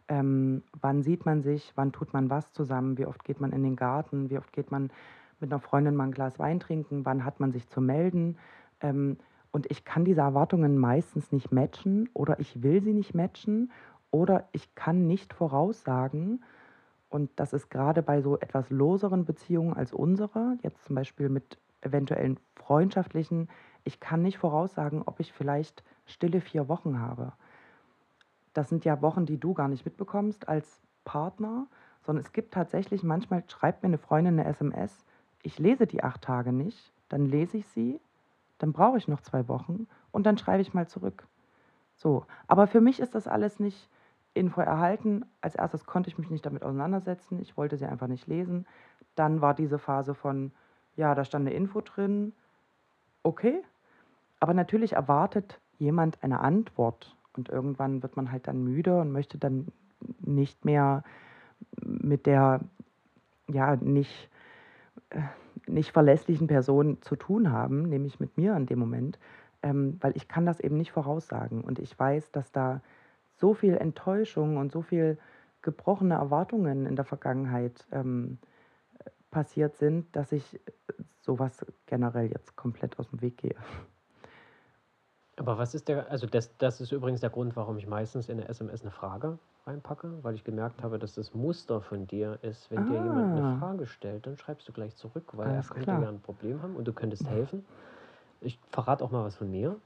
B: Ähm, wann sieht man sich, wann tut man was zusammen, wie oft geht man in den Garten, wie oft geht man mit einer Freundin mal ein Glas Wein trinken, wann hat man sich zu melden. Ähm, und ich kann diese Erwartungen meistens nicht matchen oder ich will sie nicht matchen oder ich kann nicht voraussagen, und das ist gerade bei so etwas loseren Beziehungen als unsere, jetzt zum Beispiel mit eventuellen freundschaftlichen, ich kann nicht voraussagen, ob ich vielleicht stille vier Wochen habe. Das sind ja Wochen, die du gar nicht mitbekommst als Partner, sondern es gibt tatsächlich, manchmal schreibt mir eine Freundin eine SMS, ich lese die acht Tage nicht, dann lese ich sie, dann brauche ich noch zwei Wochen und dann schreibe ich mal zurück. So, aber für mich ist das alles nicht, Info erhalten. Als erstes konnte ich mich nicht damit auseinandersetzen. Ich wollte sie einfach nicht lesen. Dann war diese Phase von, ja, da stand eine Info drin. Okay. Aber natürlich erwartet jemand eine Antwort. Und irgendwann wird man halt dann müde und möchte dann nicht mehr mit der, ja, nicht, äh, nicht verlässlichen Person zu tun haben, nämlich mit mir in dem Moment, ähm, weil ich kann das eben nicht voraussagen. Und ich weiß, dass da so viel Enttäuschung und so viel gebrochene Erwartungen in der Vergangenheit ähm, passiert sind, dass ich sowas generell jetzt komplett aus dem Weg gehe.
A: Aber was ist der, also das, das ist übrigens der Grund, warum ich meistens in eine SMS eine Frage reinpacke, weil ich gemerkt habe, dass das Muster von dir ist, wenn dir jemand eine ah. Frage stellt, dann schreibst du gleich zurück, weil er könnte klar. ja ein Problem haben und du könntest helfen. Ich verrate auch mal was von mir.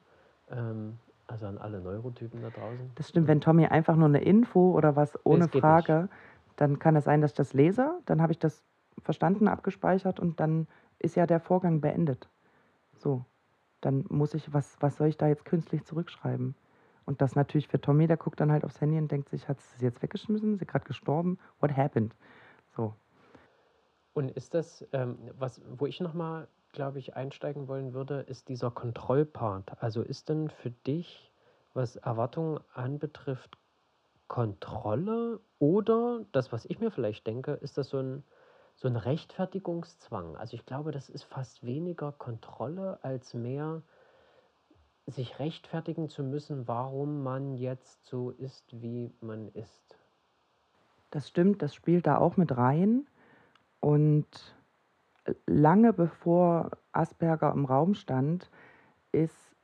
A: Ähm, also an alle Neurotypen da draußen.
B: Das stimmt, wenn Tommy einfach nur eine Info oder was ohne Frage, nicht. dann kann es sein, dass ich das lese, dann habe ich das verstanden, abgespeichert und dann ist ja der Vorgang beendet. So, dann muss ich, was, was soll ich da jetzt künstlich zurückschreiben? Und das natürlich für Tommy, der guckt dann halt aufs Handy und denkt sich, hat sie jetzt weggeschmissen? Ist sie gerade gestorben? What happened? So.
A: Und ist das, ähm, was, wo ich nochmal glaube ich, einsteigen wollen würde, ist dieser Kontrollpart. Also ist denn für dich, was Erwartungen anbetrifft, Kontrolle oder das, was ich mir vielleicht denke, ist das so ein, so ein Rechtfertigungszwang? Also ich glaube, das ist fast weniger Kontrolle als mehr sich rechtfertigen zu müssen, warum man jetzt so ist, wie man ist.
B: Das stimmt, das spielt da auch mit rein. Und lange bevor Asperger im Raum stand, ist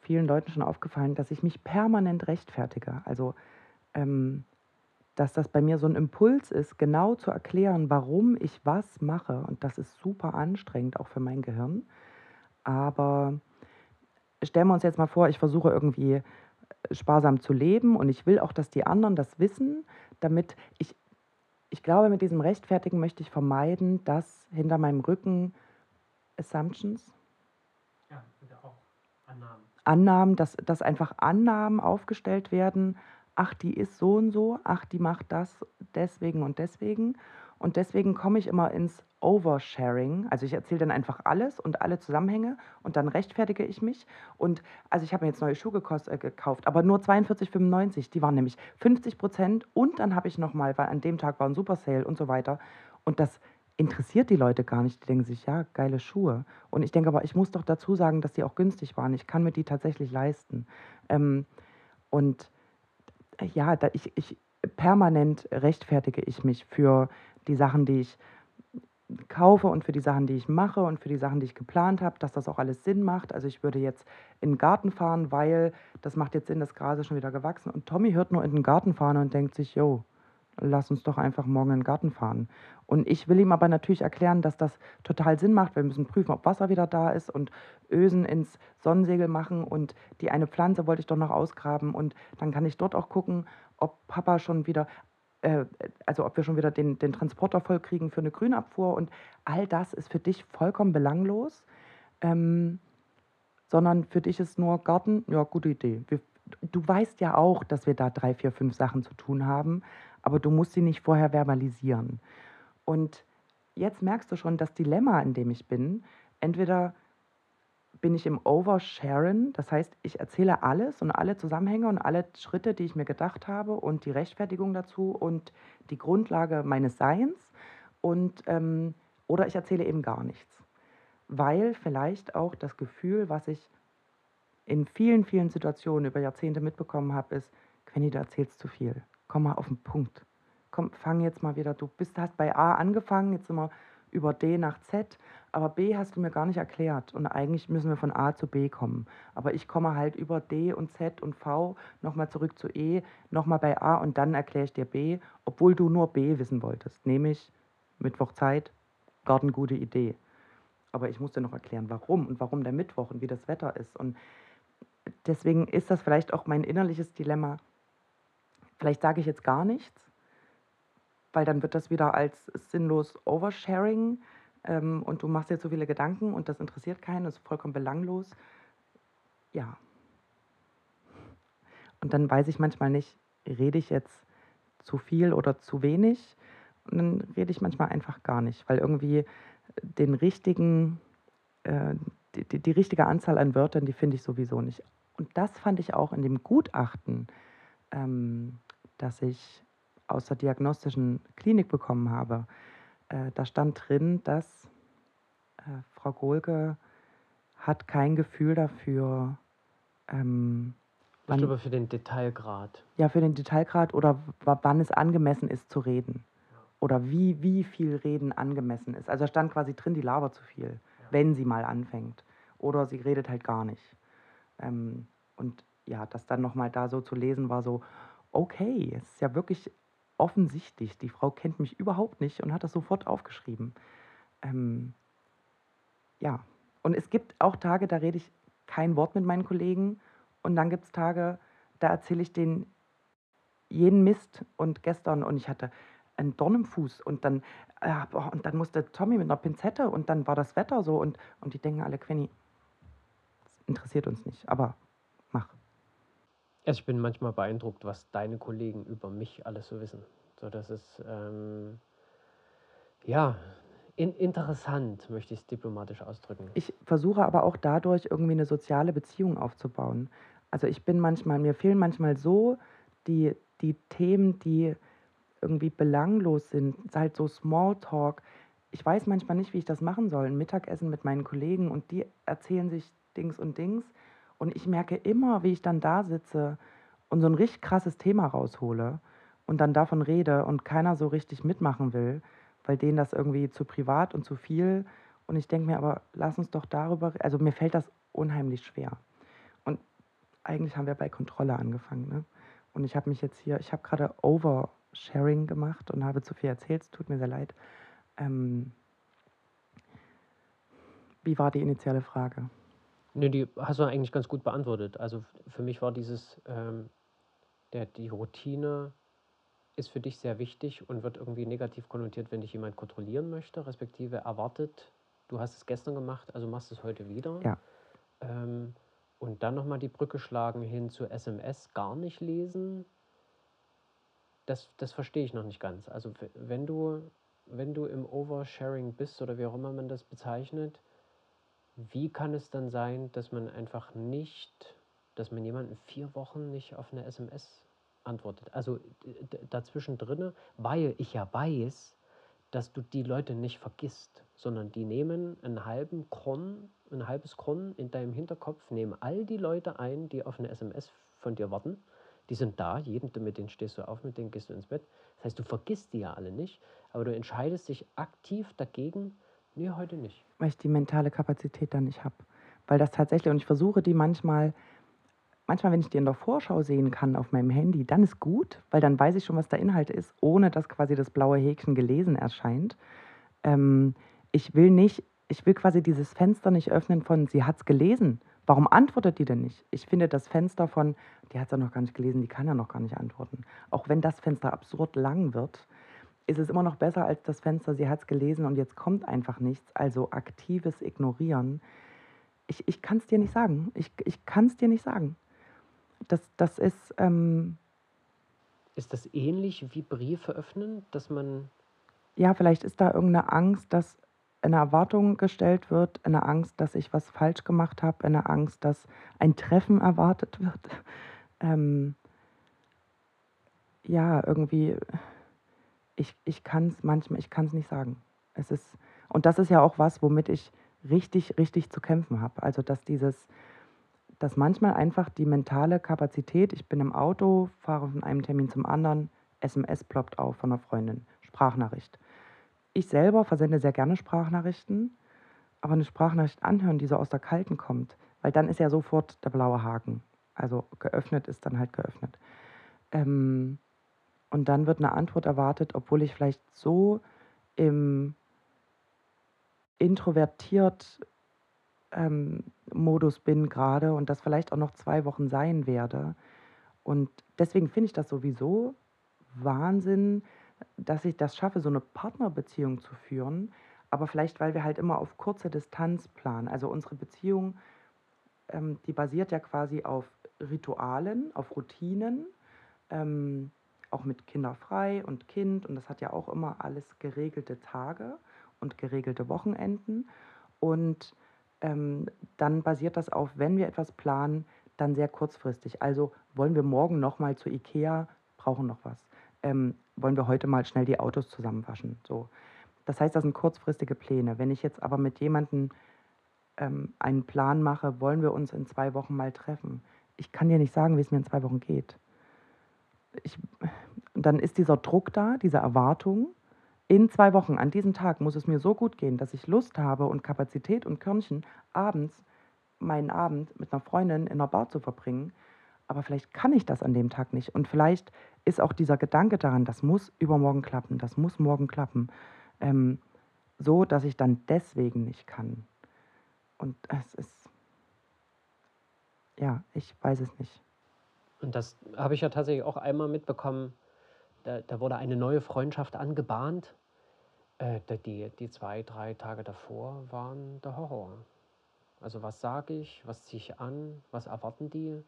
B: vielen Leuten schon aufgefallen, dass ich mich permanent rechtfertige. Also, ähm, dass das bei mir so ein Impuls ist, genau zu erklären, warum ich was mache. Und das ist super anstrengend, auch für mein Gehirn. Aber stellen wir uns jetzt mal vor, ich versuche irgendwie äh, sparsam zu leben und ich will auch, dass die anderen das wissen, damit ich, ich glaube, mit diesem Rechtfertigen möchte ich vermeiden, dass hinter meinem Rücken Assumptions,
A: ja, auch Annahmen,
B: Annahmen dass, dass einfach Annahmen aufgestellt werden, ach, die ist so und so, ach, die macht das deswegen und deswegen. Und deswegen komme ich immer ins Oversharing. Also ich erzähle dann einfach alles und alle Zusammenhänge und dann rechtfertige ich mich. Und also ich habe mir jetzt neue Schuhe äh, gekauft, aber nur 42,95. Die waren nämlich 50 Prozent und dann habe ich nochmal, weil an dem Tag war ein Super Sale und so weiter. Und das interessiert die Leute gar nicht. Die denken sich, ja, geile Schuhe. Und ich denke aber, ich muss doch dazu sagen, dass die auch günstig waren. Ich kann mir die tatsächlich leisten. Ähm, und ja, da ich, ich permanent rechtfertige ich mich für die Sachen, die ich kaufe und für die Sachen, die ich mache und für die Sachen, die ich geplant habe, dass das auch alles Sinn macht. Also ich würde jetzt in den Garten fahren, weil das macht jetzt Sinn, das Gras ist schon wieder gewachsen. Und Tommy hört nur in den Garten fahren und denkt sich, yo, lass uns doch einfach morgen in den Garten fahren. Und ich will ihm aber natürlich erklären, dass das total Sinn macht. Wir müssen prüfen, ob Wasser wieder da ist und Ösen ins Sonnensegel machen und die eine Pflanze wollte ich doch noch ausgraben und dann kann ich dort auch gucken, ob Papa schon wieder, äh, also ob wir schon wieder den, den Transporter voll kriegen für eine Grünabfuhr und all das ist für dich vollkommen belanglos, ähm, sondern für dich ist nur Garten, ja, gute Idee. Wir, du weißt ja auch, dass wir da drei, vier, fünf Sachen zu tun haben, aber du musst sie nicht vorher verbalisieren. Und jetzt merkst du schon das Dilemma, in dem ich bin. Entweder bin ich im Oversharen. Das heißt, ich erzähle alles und alle Zusammenhänge und alle Schritte, die ich mir gedacht habe und die Rechtfertigung dazu und die Grundlage meines Seins. Und, ähm, oder ich erzähle eben gar nichts. Weil vielleicht auch das Gefühl, was ich in vielen, vielen Situationen über Jahrzehnte mitbekommen habe, ist, Quenny, du erzählst zu viel. Komm mal auf den Punkt. Komm, fang jetzt mal wieder. Du bist, hast bei A angefangen, jetzt sind wir über D nach Z, aber B hast du mir gar nicht erklärt und eigentlich müssen wir von A zu B kommen. Aber ich komme halt über D und Z und V nochmal zurück zu E, nochmal bei A und dann erkläre ich dir B, obwohl du nur B wissen wolltest, nämlich Mittwoch Zeit, Garten gute Idee. Aber ich musste noch erklären, warum und warum der Mittwoch und wie das Wetter ist. Und deswegen ist das vielleicht auch mein innerliches Dilemma. Vielleicht sage ich jetzt gar nichts, weil dann wird das wieder als sinnlos Oversharing ähm, und du machst jetzt so viele Gedanken und das interessiert keinen, das ist vollkommen belanglos. Ja. Und dann weiß ich manchmal nicht, rede ich jetzt zu viel oder zu wenig und dann rede ich manchmal einfach gar nicht, weil irgendwie den richtigen, äh, die, die, richtige Anzahl an Wörtern, die finde ich sowieso nicht. Und das fand ich auch in dem Gutachten, ähm, das ich aus der diagnostischen Klinik bekommen habe, äh, da stand drin, dass äh, Frau Gohlke hat kein Gefühl dafür, ähm,
A: ich glaube für den Detailgrad.
B: Ja, für den Detailgrad oder wann es angemessen ist zu reden. Oder wie, wie viel Reden angemessen ist. Also da stand quasi drin, die labert zu viel, ja. wenn sie mal anfängt. Oder sie redet halt gar nicht. Ähm, und ja, das dann nochmal da so zu lesen war so, okay, es ist ja wirklich offensichtlich, die Frau kennt mich überhaupt nicht und hat das sofort aufgeschrieben. Ähm, ja, und es gibt auch Tage, da rede ich kein Wort mit meinen Kollegen und dann gibt es Tage, da erzähle ich denen jeden Mist und gestern und ich hatte einen Dorn im Fuß und dann, äh, und dann musste Tommy mit einer Pinzette und dann war das Wetter so und, und die denken alle, Quenny, interessiert uns nicht, aber.
A: Also ich bin manchmal beeindruckt, was deine Kollegen über mich alles so wissen. So, das ist ähm, ja in, interessant, möchte ich es diplomatisch ausdrücken.
B: Ich versuche aber auch dadurch irgendwie eine soziale Beziehung aufzubauen. Also ich bin manchmal, mir fehlen manchmal so die, die Themen, die irgendwie belanglos sind, halt so Smalltalk. Ich weiß manchmal nicht, wie ich das machen soll. Ein Mittagessen mit meinen Kollegen und die erzählen sich Dings und Dings. Und ich merke immer, wie ich dann da sitze und so ein richtig krasses Thema raushole und dann davon rede und keiner so richtig mitmachen will, weil denen das irgendwie zu privat und zu viel. Und ich denke mir aber, lass uns doch darüber, also mir fällt das unheimlich schwer. Und eigentlich haben wir bei Kontrolle angefangen, ne? Und ich habe mich jetzt hier ich habe gerade Oversharing gemacht und habe zu viel erzählt. Es tut mir sehr leid. Ähm wie war die initiale Frage?
A: Ne, die hast du eigentlich ganz gut beantwortet. Also, für mich war dieses, ähm der die Routine ist für dich sehr wichtig und wird irgendwie negativ konnotiert, wenn dich jemand kontrollieren möchte, respektive erwartet, du hast es gestern gemacht, also machst es heute wieder.
B: Ja.
A: Ähm, und dann nochmal die Brücke schlagen hin zu SMS gar nicht lesen, das, das verstehe ich noch nicht ganz. Also wenn du, wenn du im Oversharing bist oder wie auch immer man das bezeichnet, wie kann es dann sein, dass man einfach nicht, dass man jemanden vier Wochen nicht auf eine SMS antwortet? Also dazwischen drinne, weil ich ja weiß, dass du die Leute nicht vergisst, sondern die nehmen einen halben Kron, ein halbes Kron in deinem Hinterkopf, nehmen all die Leute ein, die auf eine SMS von dir warten. Die sind da, jeden, mit denen stehst du auf, mit denen gehst du ins Bett. Das heißt, du vergisst die ja alle nicht, aber du entscheidest dich aktiv dagegen, nee, heute nicht.
B: Weil ich die mentale Kapazität dann nicht habe. Weil das tatsächlich, und ich versuche die manchmal, manchmal, wenn ich die in der Vorschau sehen kann auf meinem Handy, dann ist gut, weil dann weiß ich schon, was der Inhalt ist, ohne dass quasi das blaue Häkchen gelesen erscheint. Ähm, ich will nicht, ich will quasi dieses Fenster nicht öffnen von, sie hat es gelesen. Warum antwortet die denn nicht? Ich finde das Fenster von, die hat es ja noch gar nicht gelesen, die kann ja noch gar nicht antworten. Auch wenn das Fenster absurd lang wird, ist es immer noch besser als das Fenster, sie hat es gelesen und jetzt kommt einfach nichts. Also aktives Ignorieren. Ich, ich kann es dir nicht sagen. Ich, ich kann es dir nicht sagen. Das, das ist. Ähm,
A: ist das ähnlich wie Briefe öffnen, dass man.
B: Ja, vielleicht ist da irgendeine Angst, dass eine Erwartung gestellt wird, eine Angst, dass ich was falsch gemacht habe, eine Angst, dass ein Treffen erwartet wird. (laughs) Ähm, ja, irgendwie ich, ich kann es manchmal, ich kann es nicht sagen. Es ist, und das ist ja auch was, womit ich richtig, richtig zu kämpfen habe. Also, dass dieses, dass manchmal einfach die mentale Kapazität, ich bin im Auto, fahre von einem Termin zum anderen, SMS ploppt auf von einer Freundin, Sprachnachricht. Ich selber versende sehr gerne Sprachnachrichten, aber eine Sprachnachricht anhören, die so aus der Kalten kommt, weil dann ist ja sofort der blaue Haken. Also geöffnet ist dann halt geöffnet. Ähm, und dann wird eine Antwort erwartet, obwohl ich vielleicht so im introvertiert ähm, Modus bin gerade und das vielleicht auch noch zwei Wochen sein werde. Und deswegen finde ich das sowieso Wahnsinn, dass ich das schaffe, so eine Partnerbeziehung zu führen. Aber vielleicht, weil wir halt immer auf kurze Distanz planen. Also unsere Beziehung, ähm, die basiert ja quasi auf Ritualen, auf Routinen. Ähm, auch mit kinderfrei und Kind und das hat ja auch immer alles geregelte Tage und geregelte Wochenenden. Und ähm, dann basiert das auf, wenn wir etwas planen, dann sehr kurzfristig. Also wollen wir morgen nochmal zu Ikea, brauchen noch was. Ähm, wollen wir heute mal schnell die Autos zusammenwaschen. So. Das heißt, das sind kurzfristige Pläne. Wenn ich jetzt aber mit jemandem ähm, einen Plan mache, wollen wir uns in zwei Wochen mal treffen. Ich kann dir nicht sagen, wie es mir in zwei Wochen geht ich, dann ist dieser Druck da, diese Erwartung. In zwei Wochen, an diesem Tag, muss es mir so gut gehen, dass ich Lust habe und Kapazität und Körnchen, abends meinen Abend mit einer Freundin in einer Bar zu verbringen. Aber vielleicht kann ich das an dem Tag nicht. Und vielleicht ist auch dieser Gedanke daran, das muss übermorgen klappen, das muss morgen klappen, ähm, so, dass ich dann deswegen nicht kann. Und es ist, ja, ich weiß es nicht.
A: Und das habe ich ja tatsächlich auch einmal mitbekommen. Da, da wurde eine neue Freundschaft angebahnt. Äh, die, die zwei, drei Tage davor waren der Horror. Also was sage ich, was ziehe ich an, was erwarten die?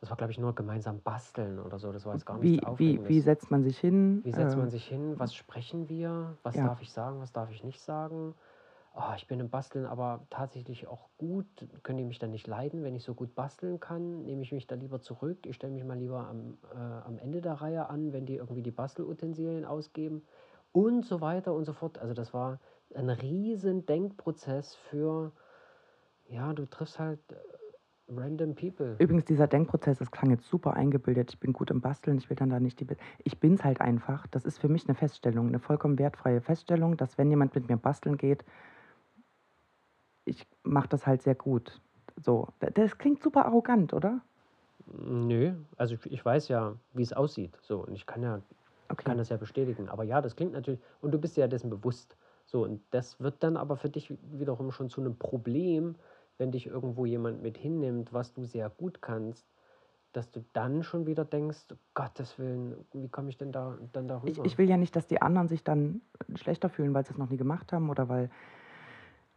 A: Das war, glaube ich, nur gemeinsam basteln oder so. Das war jetzt gar
B: nichts wie, wie, setzt man sich hin?
A: Wie setzt äh, man sich hin? Was sprechen wir? Was ja. darf ich sagen? Was darf ich nicht sagen? Oh, ich bin im Basteln aber tatsächlich auch gut, können die mich dann nicht leiden, wenn ich so gut basteln kann, nehme ich mich da lieber zurück, ich stelle mich mal lieber am, äh, am Ende der Reihe an, wenn die irgendwie die Bastelutensilien ausgeben und so weiter und so fort. Also das war ein riesen Denkprozess für, ja, du triffst halt äh, random people.
B: Übrigens, dieser Denkprozess, das klang jetzt super eingebildet. Ich bin gut im Basteln, ich will dann da nicht die. Be ich bin es halt einfach. Das ist für mich eine Feststellung, eine vollkommen wertfreie Feststellung, dass wenn jemand mit mir basteln geht, ich mache das halt sehr gut. So, das klingt super arrogant, oder?
A: Nö, also ich ich weiß ja, wie es aussieht, so und ich kann ja kann
B: Okay.
A: das ja bestätigen. Aber ja, das klingt natürlich und du bist ja dessen bewusst. So und das wird dann aber für dich wiederum schon zu 'nem Problem, wenn dich irgendwo jemand mit hinnimmt, was du sehr gut kannst, dass du dann schon wieder denkst: „Um Gottes Willen, wie komme ich denn da dann
B: Ich
A: darüber?“
B: ich will ja nicht, dass die anderen sich dann schlechter fühlen, weil sie's noch nie gemacht haben oder weil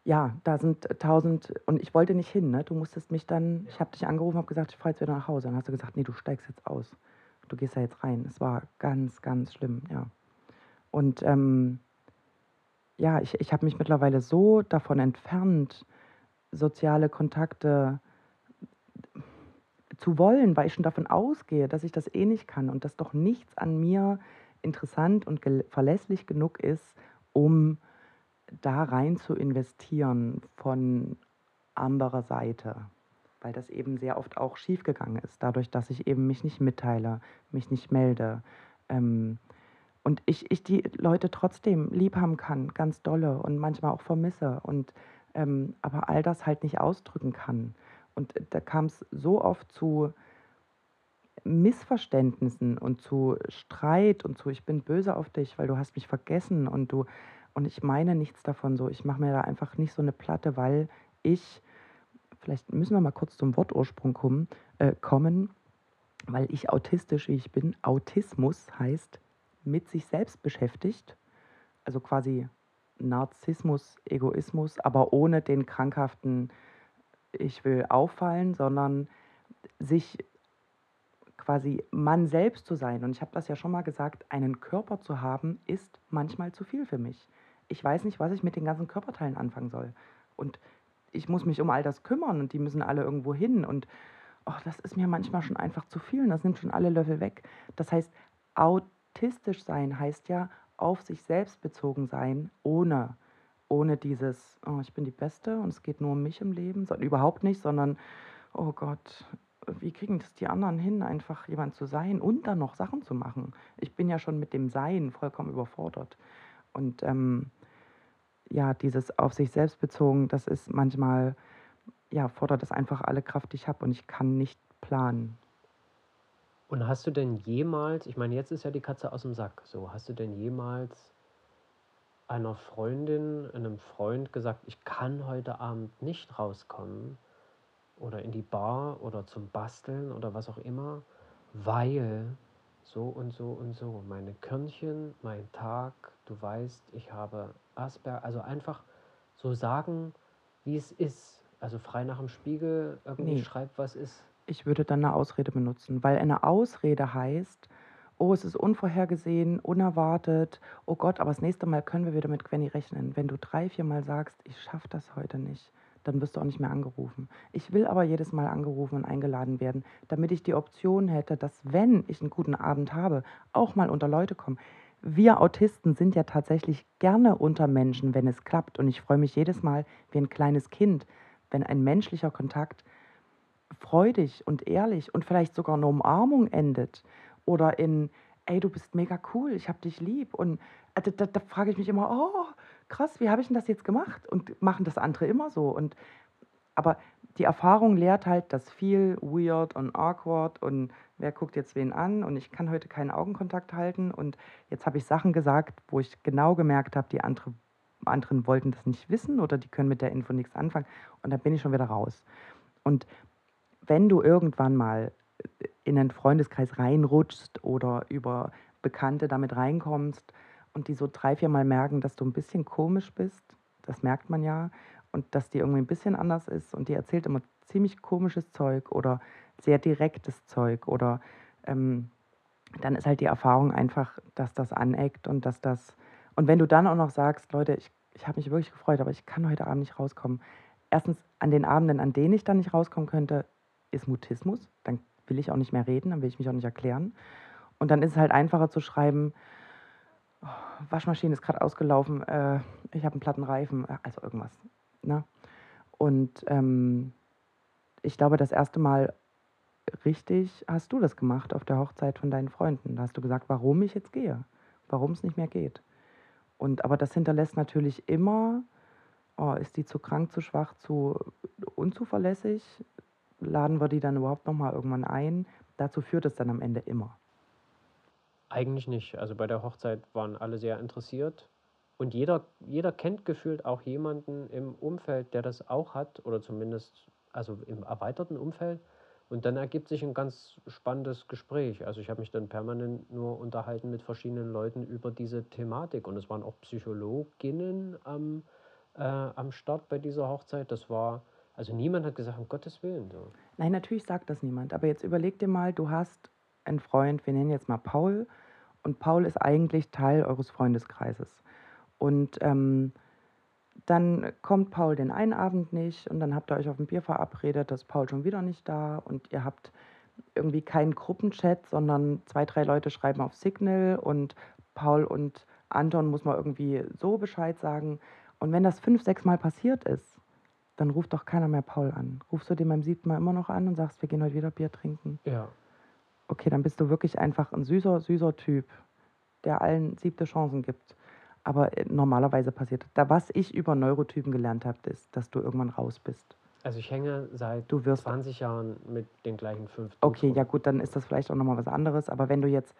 B: ja, da sind tausend und ich wollte nicht hin, ne? Du musstest mich dann ich habe dich angerufen, habe gesagt: „Ich fahre jetzt wieder nach Hause.“ Dann hast du gesagt: „Ne, du steigst jetzt aus. Du gehst da jetzt rein.“ Es war ganz, ganz schlimm, ja. Und, ähm ja, ich ich habe mich mittlerweile so davon entfernt, soziale Kontakte zu wollen, weil ich schon davon ausgehe, dass ich das eh nicht kann und dass doch nichts an mir interessant und verlässlich genug ist, um da rein zu investieren von anderer Seite, weil das eben sehr oft auch schiefgegangen ist, dadurch, dass ich eben mich nicht mitteile, mich nicht melde, ähm, und ich ich die Leute trotzdem lieb haben kann, ganz dolle und manchmal auch vermisse und, ähm, aber all das halt nicht ausdrücken kann. Und da kam's so oft zu Missverständnissen und zu Streit und zu: „Ich bin böse auf dich, weil du hast mich vergessen und du“ und ich meine nichts davon so. Ich mache mir da einfach nicht so 'ne Platte, weil ich vielleicht müssen wir mal kurz zum Wortursprung kommen äh, kommen, weil ich autistisch, wie ich bin Autismus heißt mit sich selbst beschäftigt, also quasi Narzissmus, Egoismus, aber ohne den krankhaften „Ich will auffallen“, sondern sich quasi man selbst zu sein. Und ich habe das ja schon mal gesagt, einen Körper zu haben, ist manchmal zu viel für mich. Ich weiß nicht, was ich mit den ganzen Körperteilen anfangen soll. Und ich muss mich um all das kümmern und die müssen alle irgendwo hin und, oh, das ist mir manchmal schon einfach zu viel und das nimmt schon alle Löffel weg. Das heißt, autistisch sein heißt ja auf sich selbst bezogen sein, ohne ohne dieses: „Oh, ich bin die Beste und es geht nur um mich im Leben“, so überhaupt nicht, sondern: „Oh Gott, wie kriegen das die anderen hin, einfach jemand zu sein und dann noch Sachen zu machen?“ Ich bin ja schon mit dem Sein vollkommen überfordert. Und, ähm, ja, dieses auf sich selbst bezogen, das ist manchmal ja, fordert das einfach alle Kraft, die ich habe und ich kann nicht planen.
A: Und hast du denn jemals ich meine, jetzt ist ja die Katze aus'm Sack, so. Hast du denn jemals einer Freundin, 'nem Freund gesagt: „Ich kann heute Abend nicht rauskommen oder in die Bar oder zum Basteln oder was auch immer, weil so und so und so, meine Körnchen, mein Tag, du weißt, ich habe Asper“ also einfach so sagen, wie es ist, also frei nach'm Spiegel irgendwie
B: Ne.
A: schreibt, was ist.
B: Ich würde dann 'ne Ausrede benutzen, weil eine Ausrede heißt: „Oh, es ist unvorhergesehen, unerwartet. Oh Gott, aber das nächste Mal können wir wieder mit Gwenny rechnen.“ Wenn du 3, viermal sagst: „Ich schaffe das heute nicht“, dann wirst du auch nicht mehr angerufen. Ich will aber jedes Mal angerufen und eingeladen werden, damit ich die Option hätte, dass, wenn ich 'n guten Abend habe, auch mal unter Leute kommen. Wir Autisten sind ja tatsächlich gerne unter Menschen, wenn es klappt und ich freue mich jedes Mal wie 'n kleines Kind, wenn ein menschlicher Kontakt freudig und ehrlich und vielleicht sogar 'ne Umarmung endet oder in: „Ey, du bist mega cool, ich habe dich lieb.“ Und, äh, da da frage ich mich immer: „Oh, krass, wie habe ich 'n das jetzt gemacht?“ Und machen das andere immer so und aber die Erfahrung lehrt halt, dass viel weird und awkward und wer guckt jetzt wen an und ich kann heute keinen Augenkontakt halten und jetzt habe ich Sachen gesagt, wo ich genau gemerkt habe, die andere anderen wollten das nicht wissen oder die können mit der Info nix anfangen und dann bin ich schon wieder raus. Und wenn du irgendwann mal in 'nen Freundeskreis reinrutschst oder über Bekannte da mit reinkommst und die so 3, viermal merken, dass du 'n bisschen komisch bist, das merkt man ja, und dass die irgendwie 'n bisschen anders ist und die erzählt immer ziemlich komisches Zeug oder sehr direktes Zeug oder, ähm dann ist halt die Erfahrung einfach, dass das aneckt und dass das und wenn du dann auch noch sagst: „Leute, ich ich habe mich wirklich gefreut, aber ich kann heute Abend nicht rauskommen.“ 1. an den Abenden, an denen ich dann nicht rauskommen könnte, ist Mutismus, dann will ich auch nicht mehr reden, dann will ich mich auch nicht erklären. Und dann ist es halt einfacher zu schreiben: „Waschmaschine ist grad ausgelaufen, äh, ich habe 'n platten Reifen“, äh, also irgendwas, ne? Und, ähm, ich glaube, das 1. Mal richtig hast du das gemacht auf der Hochzeit von deinen Freunden. Da hast du gesagt, warum ich jetzt gehe, warum's nicht mehr geht. Und aber das hinterlässt natürlich immer: „Oh, ist die zu krank, zu schwach, zu unzuverlässig?“ laden wir die dann überhaupt nochmal irgendwann ein? Dazu führt es dann am Ende immer.
A: Eigentlich nicht. Also bei der Hochzeit waren alle sehr interessiert. Und jeder, jeder kennt gefühlt auch jemanden im Umfeld, der das auch hat, oder zumindest also im erweiterten Umfeld. Und dann ergibt sich ein ganz spannendes Gespräch. Also ich habe mich dann permanent nur unterhalten mit verschiedenen Leuten über diese Thematik. Und es waren auch Psychologinnen am, äh, am Start bei dieser Hochzeit. Das war, also niemand hat gesagt, um Gottes Willen. So.
B: Nein, natürlich sagt das niemand. Aber jetzt überleg dir mal, du hast einen Freund, wir nennen jetzt mal Paul. Und Paul ist eigentlich Teil eures Freundeskreises. Und ähm, dann kommt Paul den einen Abend nicht und dann habt ihr euch auf ein Bier verabredet, da ist Paul schon wieder nicht da und ihr habt irgendwie keinen Gruppenchat, sondern zwei, drei Leute schreiben auf Signal und Paul und Anton muss mal irgendwie so Bescheid sagen. Und wenn das fünf, sechs Mal passiert ist, dann ruft doch keiner mehr Paul an. Rufst du den beim siebten Mal immer noch an und sagst, wir gehen heute wieder Bier trinken?
A: Ja.
B: Okay, dann bist du wirklich einfach ein süßer, süßer Typ, der allen siebte Chancen gibt. Aber äh, normalerweise passiert da was ich über Neurotypen gelernt habe, ist, dass du irgendwann raus bist.
A: Also ich hänge seit
B: Du wirst
A: 20 Jahren mit den gleichen fünf
B: Okay, ja gut, dann ist das vielleicht auch noch mal was anderes, aber wenn du jetzt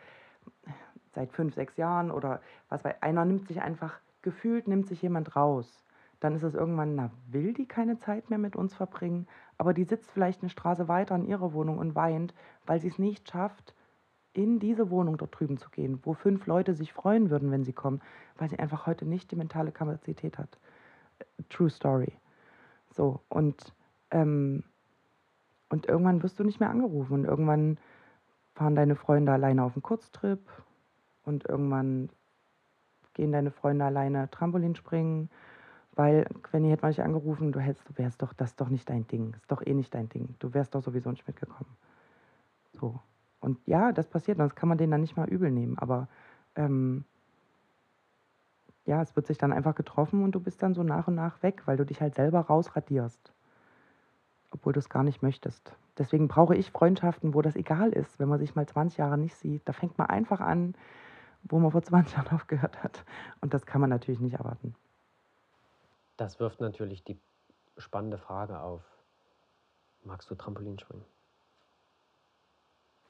B: seit fünf, sechs Jahren oder was weiß einer nimmt sich einfach gefühlt nimmt sich jemand raus, dann ist es irgendwann, na, will die keine Zeit mehr mit uns verbringen, aber die sitzt vielleicht eine Straße weiter in ihrer Wohnung und weint, weil sie es nicht schafft, in diese Wohnung dort drüben zu gehen, wo fünf Leute sich freuen würden, wenn sie kommen, weil sie einfach heute nicht die mentale Kapazität hat. True Story. So, und, ähm, und irgendwann wirst du nicht mehr angerufen und irgendwann fahren deine Freunde alleine auf einen Kurztrip und irgendwann gehen deine Freunde alleine Trampolin springen, weil Quenny hätte mal nicht angerufen, du hättest, wärst doch, das ist doch nicht dein Ding, ist doch eh nicht dein Ding, du wärst doch sowieso nicht mitgekommen. So. Und ja, das passiert, das kann man denen dann nicht mal übel nehmen, aber ähm, ja, es wird sich dann einfach getroffen und du bist dann so nach und nach weg, weil du dich halt selber rausradierst, obwohl du es gar nicht möchtest. Deswegen brauche ich Freundschaften, wo das egal ist, wenn man sich mal 20 Jahre nicht sieht. Da fängt man einfach an, wo man vor 20 Jahren (laughs) aufgehört hat. Und das kann man natürlich nicht erwarten.
A: Das wirft natürlich die spannende Frage auf. Magst du Trampolin springen?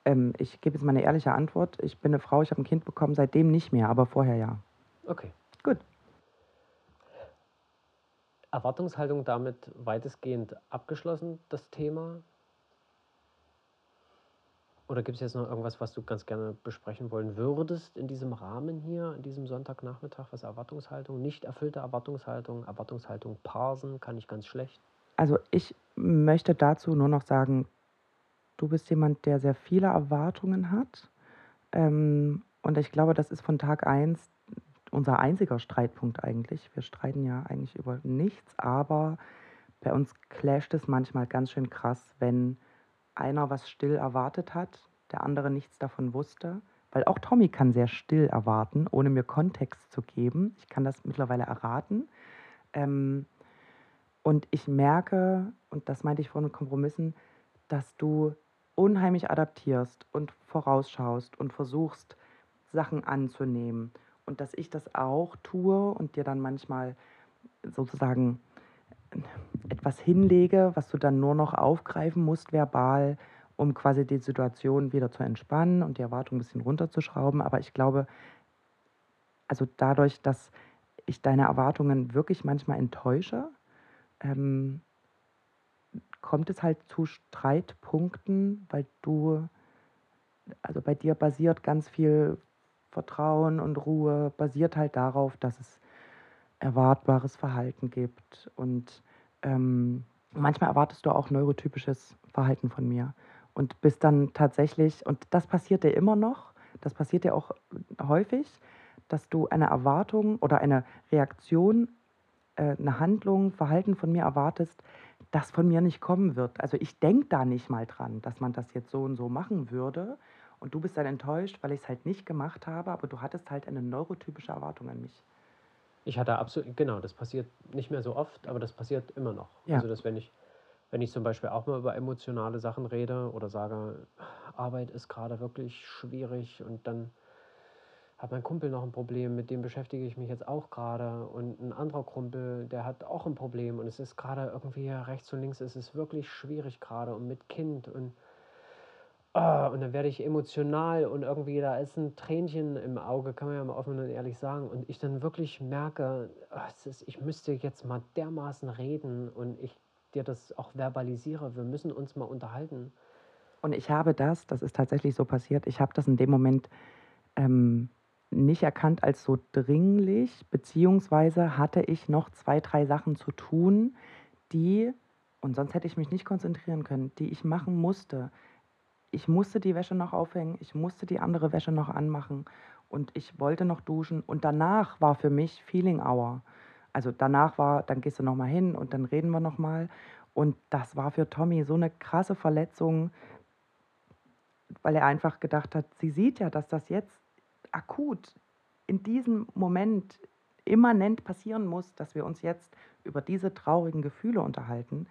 B: Ähm, ich gebe jetzt mal eine ehrliche Antwort. Ich bin eine Frau, ich habe ein Kind bekommen, seitdem nicht mehr, aber vorher ja.
A: Okay.
B: Gut.
A: Erwartungshaltung damit weitestgehend abgeschlossen, das Thema? Oder gibt es jetzt noch irgendwas, was du ganz gerne besprechen wollen würdest in diesem Rahmen hier, in diesem Sonntagnachmittag, was Erwartungshaltung, nicht erfüllte Erwartungshaltung, Erwartungshaltung parsen, kann ich ganz schlecht.
B: Also ich möchte dazu nur noch sagen, du bist jemand, der sehr viele Erwartungen hat. Ähm, und ich glaube, das ist von Tag eins unser einziger Streitpunkt eigentlich. Wir streiten ja eigentlich über nichts, aber bei uns clasht es manchmal ganz schön krass, wenn einer was still erwartet hat, der andere nichts davon wusste. Weil auch Tommy kann sehr still erwarten, ohne mir Kontext zu geben. Ich kann das mittlerweile erraten. Ähm, und ich merke, und das meinte ich vorhin mit Kompromissen, dass du unheimlich adaptierst und vorausschaust und versuchst, Sachen anzunehmen. Und dass ich das auch tue und dir dann manchmal sozusagen etwas hinlege, was du dann nur noch aufgreifen musst verbal, um quasi die Situation wieder zu entspannen und die Erwartung ein bisschen runterzuschrauben. Aber ich glaube, also dadurch, dass ich deine Erwartungen wirklich manchmal enttäusche, ähm, kommt es halt zu Streitpunkten, weil du, also bei dir basiert ganz viel Vertrauen und Ruhe, basiert halt darauf, dass es erwartbares Verhalten gibt. Und ähm, manchmal erwartest du auch neurotypisches Verhalten von mir und bist dann tatsächlich, und das passiert dir immer noch, das passiert dir auch häufig, dass du eine Erwartung oder eine Reaktion, äh, eine Handlung, Verhalten von mir erwartest, das von mir nicht kommen wird. Also ich denke da nicht mal dran, dass man das jetzt so und so machen würde. Und du bist dann enttäuscht, weil ich es halt nicht gemacht habe, aber du hattest halt eine neurotypische Erwartung an mich.
A: Ich hatte absolut, genau, das passiert nicht mehr so oft, aber das passiert immer noch.
B: Ja.
A: Also, dass wenn ich, wenn ich zum Beispiel auch mal über emotionale Sachen rede oder sage, Arbeit ist gerade wirklich schwierig und dann hat mein Kumpel noch ein Problem, mit dem beschäftige ich mich jetzt auch gerade. Und ein anderer Kumpel, der hat auch ein Problem. Und es ist gerade irgendwie rechts und links, es ist wirklich schwierig gerade und mit Kind. Und, oh, und dann werde ich emotional und irgendwie da ist ein Tränchen im Auge, kann man ja mal offen und ehrlich sagen. Und ich dann wirklich merke, oh, ist, ich müsste jetzt mal dermaßen reden und ich dir das auch verbalisiere. Wir müssen uns mal unterhalten.
B: Und ich habe das, das ist tatsächlich so passiert, ich habe das in dem Moment ähm, nicht erkannt als so dringlich, beziehungsweise hatte ich noch zwei, drei Sachen zu tun, die, und sonst hätte ich mich nicht konzentrieren können, die ich machen musste. Ich musste die Wäsche noch aufhängen, ich musste die andere Wäsche noch anmachen und ich wollte noch duschen und danach war für mich Feeling Hour. Also danach war, dann gehst du noch mal hin und dann reden wir noch mal und das war für Tommy so eine krasse Verletzung, weil er einfach gedacht hat, sie sieht ja, dass das jetzt akut in diesem Moment immanent passieren muss, dass wir uns jetzt über diese traurigen Gefühle unterhalten.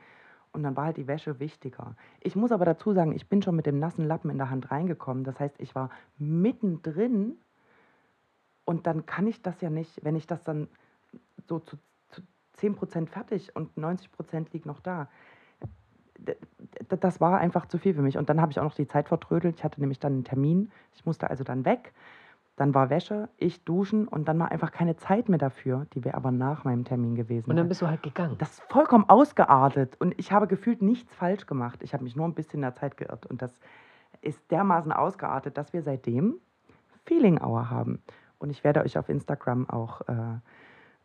B: Und dann war halt die Wäsche wichtiger. Ich muss aber dazu sagen, ich bin schon mit dem nassen Lappen in der Hand reingekommen. Das heißt, ich war mittendrin und dann kann ich das ja nicht, wenn ich das dann so zu, zu 10% fertig und 90% liegt noch da. Das war einfach zu viel für mich. Und dann habe ich auch noch die Zeit vertrödelt. Ich hatte nämlich dann einen Termin. Ich musste also dann weg. Dann war Wäsche, ich duschen und dann war einfach keine Zeit mehr dafür. Die wäre aber nach meinem Termin gewesen.
A: Und dann bist du halt gegangen.
B: Das ist vollkommen ausgeartet und ich habe gefühlt nichts falsch gemacht. Ich habe mich nur ein bisschen in der Zeit geirrt und das ist dermaßen ausgeartet, dass wir seitdem Feeling Hour haben. Und ich werde euch auf Instagram auch, äh,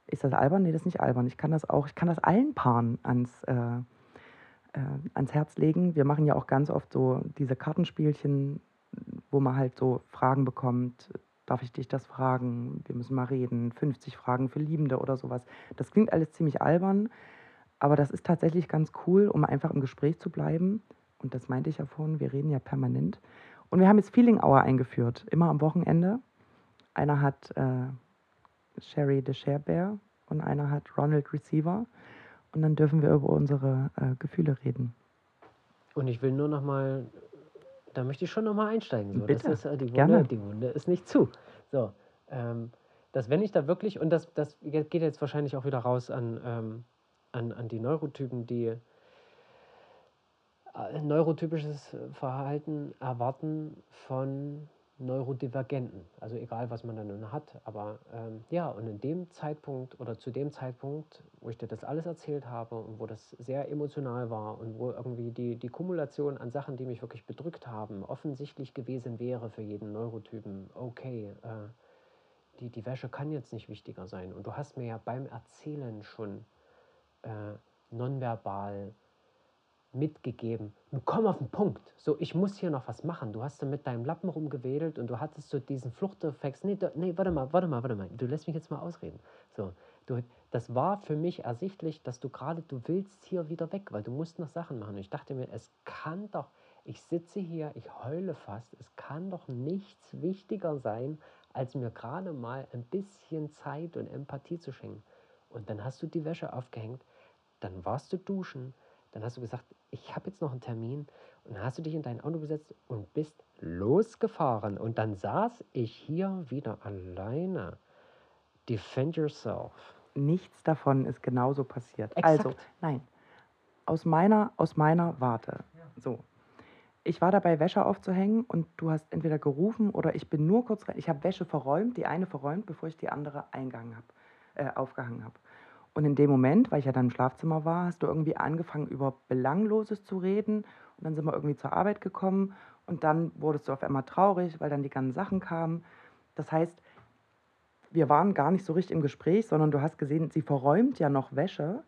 B: ist das albern? Nee, das ist nicht albern. Ich kann das auch, ich kann das allen Paaren ans, äh, äh, ans Herz legen. Wir machen ja auch ganz oft so diese Kartenspielchen, wo man halt so Fragen bekommt, darf ich dich das fragen? Wir müssen mal reden. 50 Fragen für Liebende oder sowas. Das klingt alles ziemlich albern, aber das ist tatsächlich ganz cool, um einfach im Gespräch zu bleiben. Und das meinte ich ja vorhin, wir reden ja permanent. Und wir haben jetzt Feeling Hour eingeführt, immer am Wochenende. Einer hat äh, Sherry the Share Bear und einer hat Ronald Receiver. Und dann dürfen wir über unsere äh, Gefühle reden.
A: Und ich will nur noch mal da möchte ich schon nochmal einsteigen. So.
B: Bitte.
A: Das ist, äh, die, Wunde,
B: Gerne.
A: die Wunde ist nicht zu. So, ähm, dass wenn ich da wirklich, und das, das geht jetzt wahrscheinlich auch wieder raus an, ähm, an, an die Neurotypen, die äh, neurotypisches Verhalten erwarten von Neurodivergenten. Also egal, was man dann nun hat. Aber ähm, ja, und in dem Zeitpunkt oder zu dem Zeitpunkt, wo ich dir das alles erzählt habe und wo das sehr emotional war und wo irgendwie die, die Kumulation an Sachen, die mich wirklich bedrückt haben, offensichtlich gewesen wäre für jeden Neurotypen, okay, äh, die, die Wäsche kann jetzt nicht wichtiger sein. Und du hast mir ja beim Erzählen schon äh, nonverbal mitgegeben. Nun komm auf den Punkt. So, ich muss hier noch was machen. Du hast da mit deinem Lappen rumgewedelt und du hattest so diesen Fluchtreflex. Nee, du, nee, warte mal, warte mal, warte mal. Du lässt mich jetzt mal ausreden. So, du, das war für mich ersichtlich, dass du gerade, du willst hier wieder weg, weil du musst noch Sachen machen. Und ich dachte mir, es kann doch, ich sitze hier, ich heule fast, es kann doch nichts wichtiger sein, als mir gerade mal ein bisschen Zeit und Empathie zu schenken. Und dann hast du die Wäsche aufgehängt, dann warst du duschen, dann hast du gesagt, ich habe jetzt noch einen Termin und dann hast du dich in dein Auto gesetzt und bist losgefahren. Und dann saß ich hier wieder alleine. Defend yourself.
B: Nichts davon ist genauso passiert.
A: Exakt.
B: Also, nein. Aus meiner, aus meiner Warte. So. Ich war dabei, Wäsche aufzuhängen und du hast entweder gerufen oder ich bin nur kurz rein. Ich habe Wäsche verräumt, die eine verräumt, bevor ich die andere eingehangen habe, äh, aufgehangen habe. Und in dem Moment, weil ich ja dann im Schlafzimmer war, hast du irgendwie angefangen, über Belangloses zu reden. Und dann sind wir irgendwie zur Arbeit gekommen. Und dann wurdest du auf einmal traurig, weil dann die ganzen Sachen kamen. Das heißt, wir waren gar nicht so richtig im Gespräch, sondern du hast gesehen, sie verräumt ja noch Wäsche.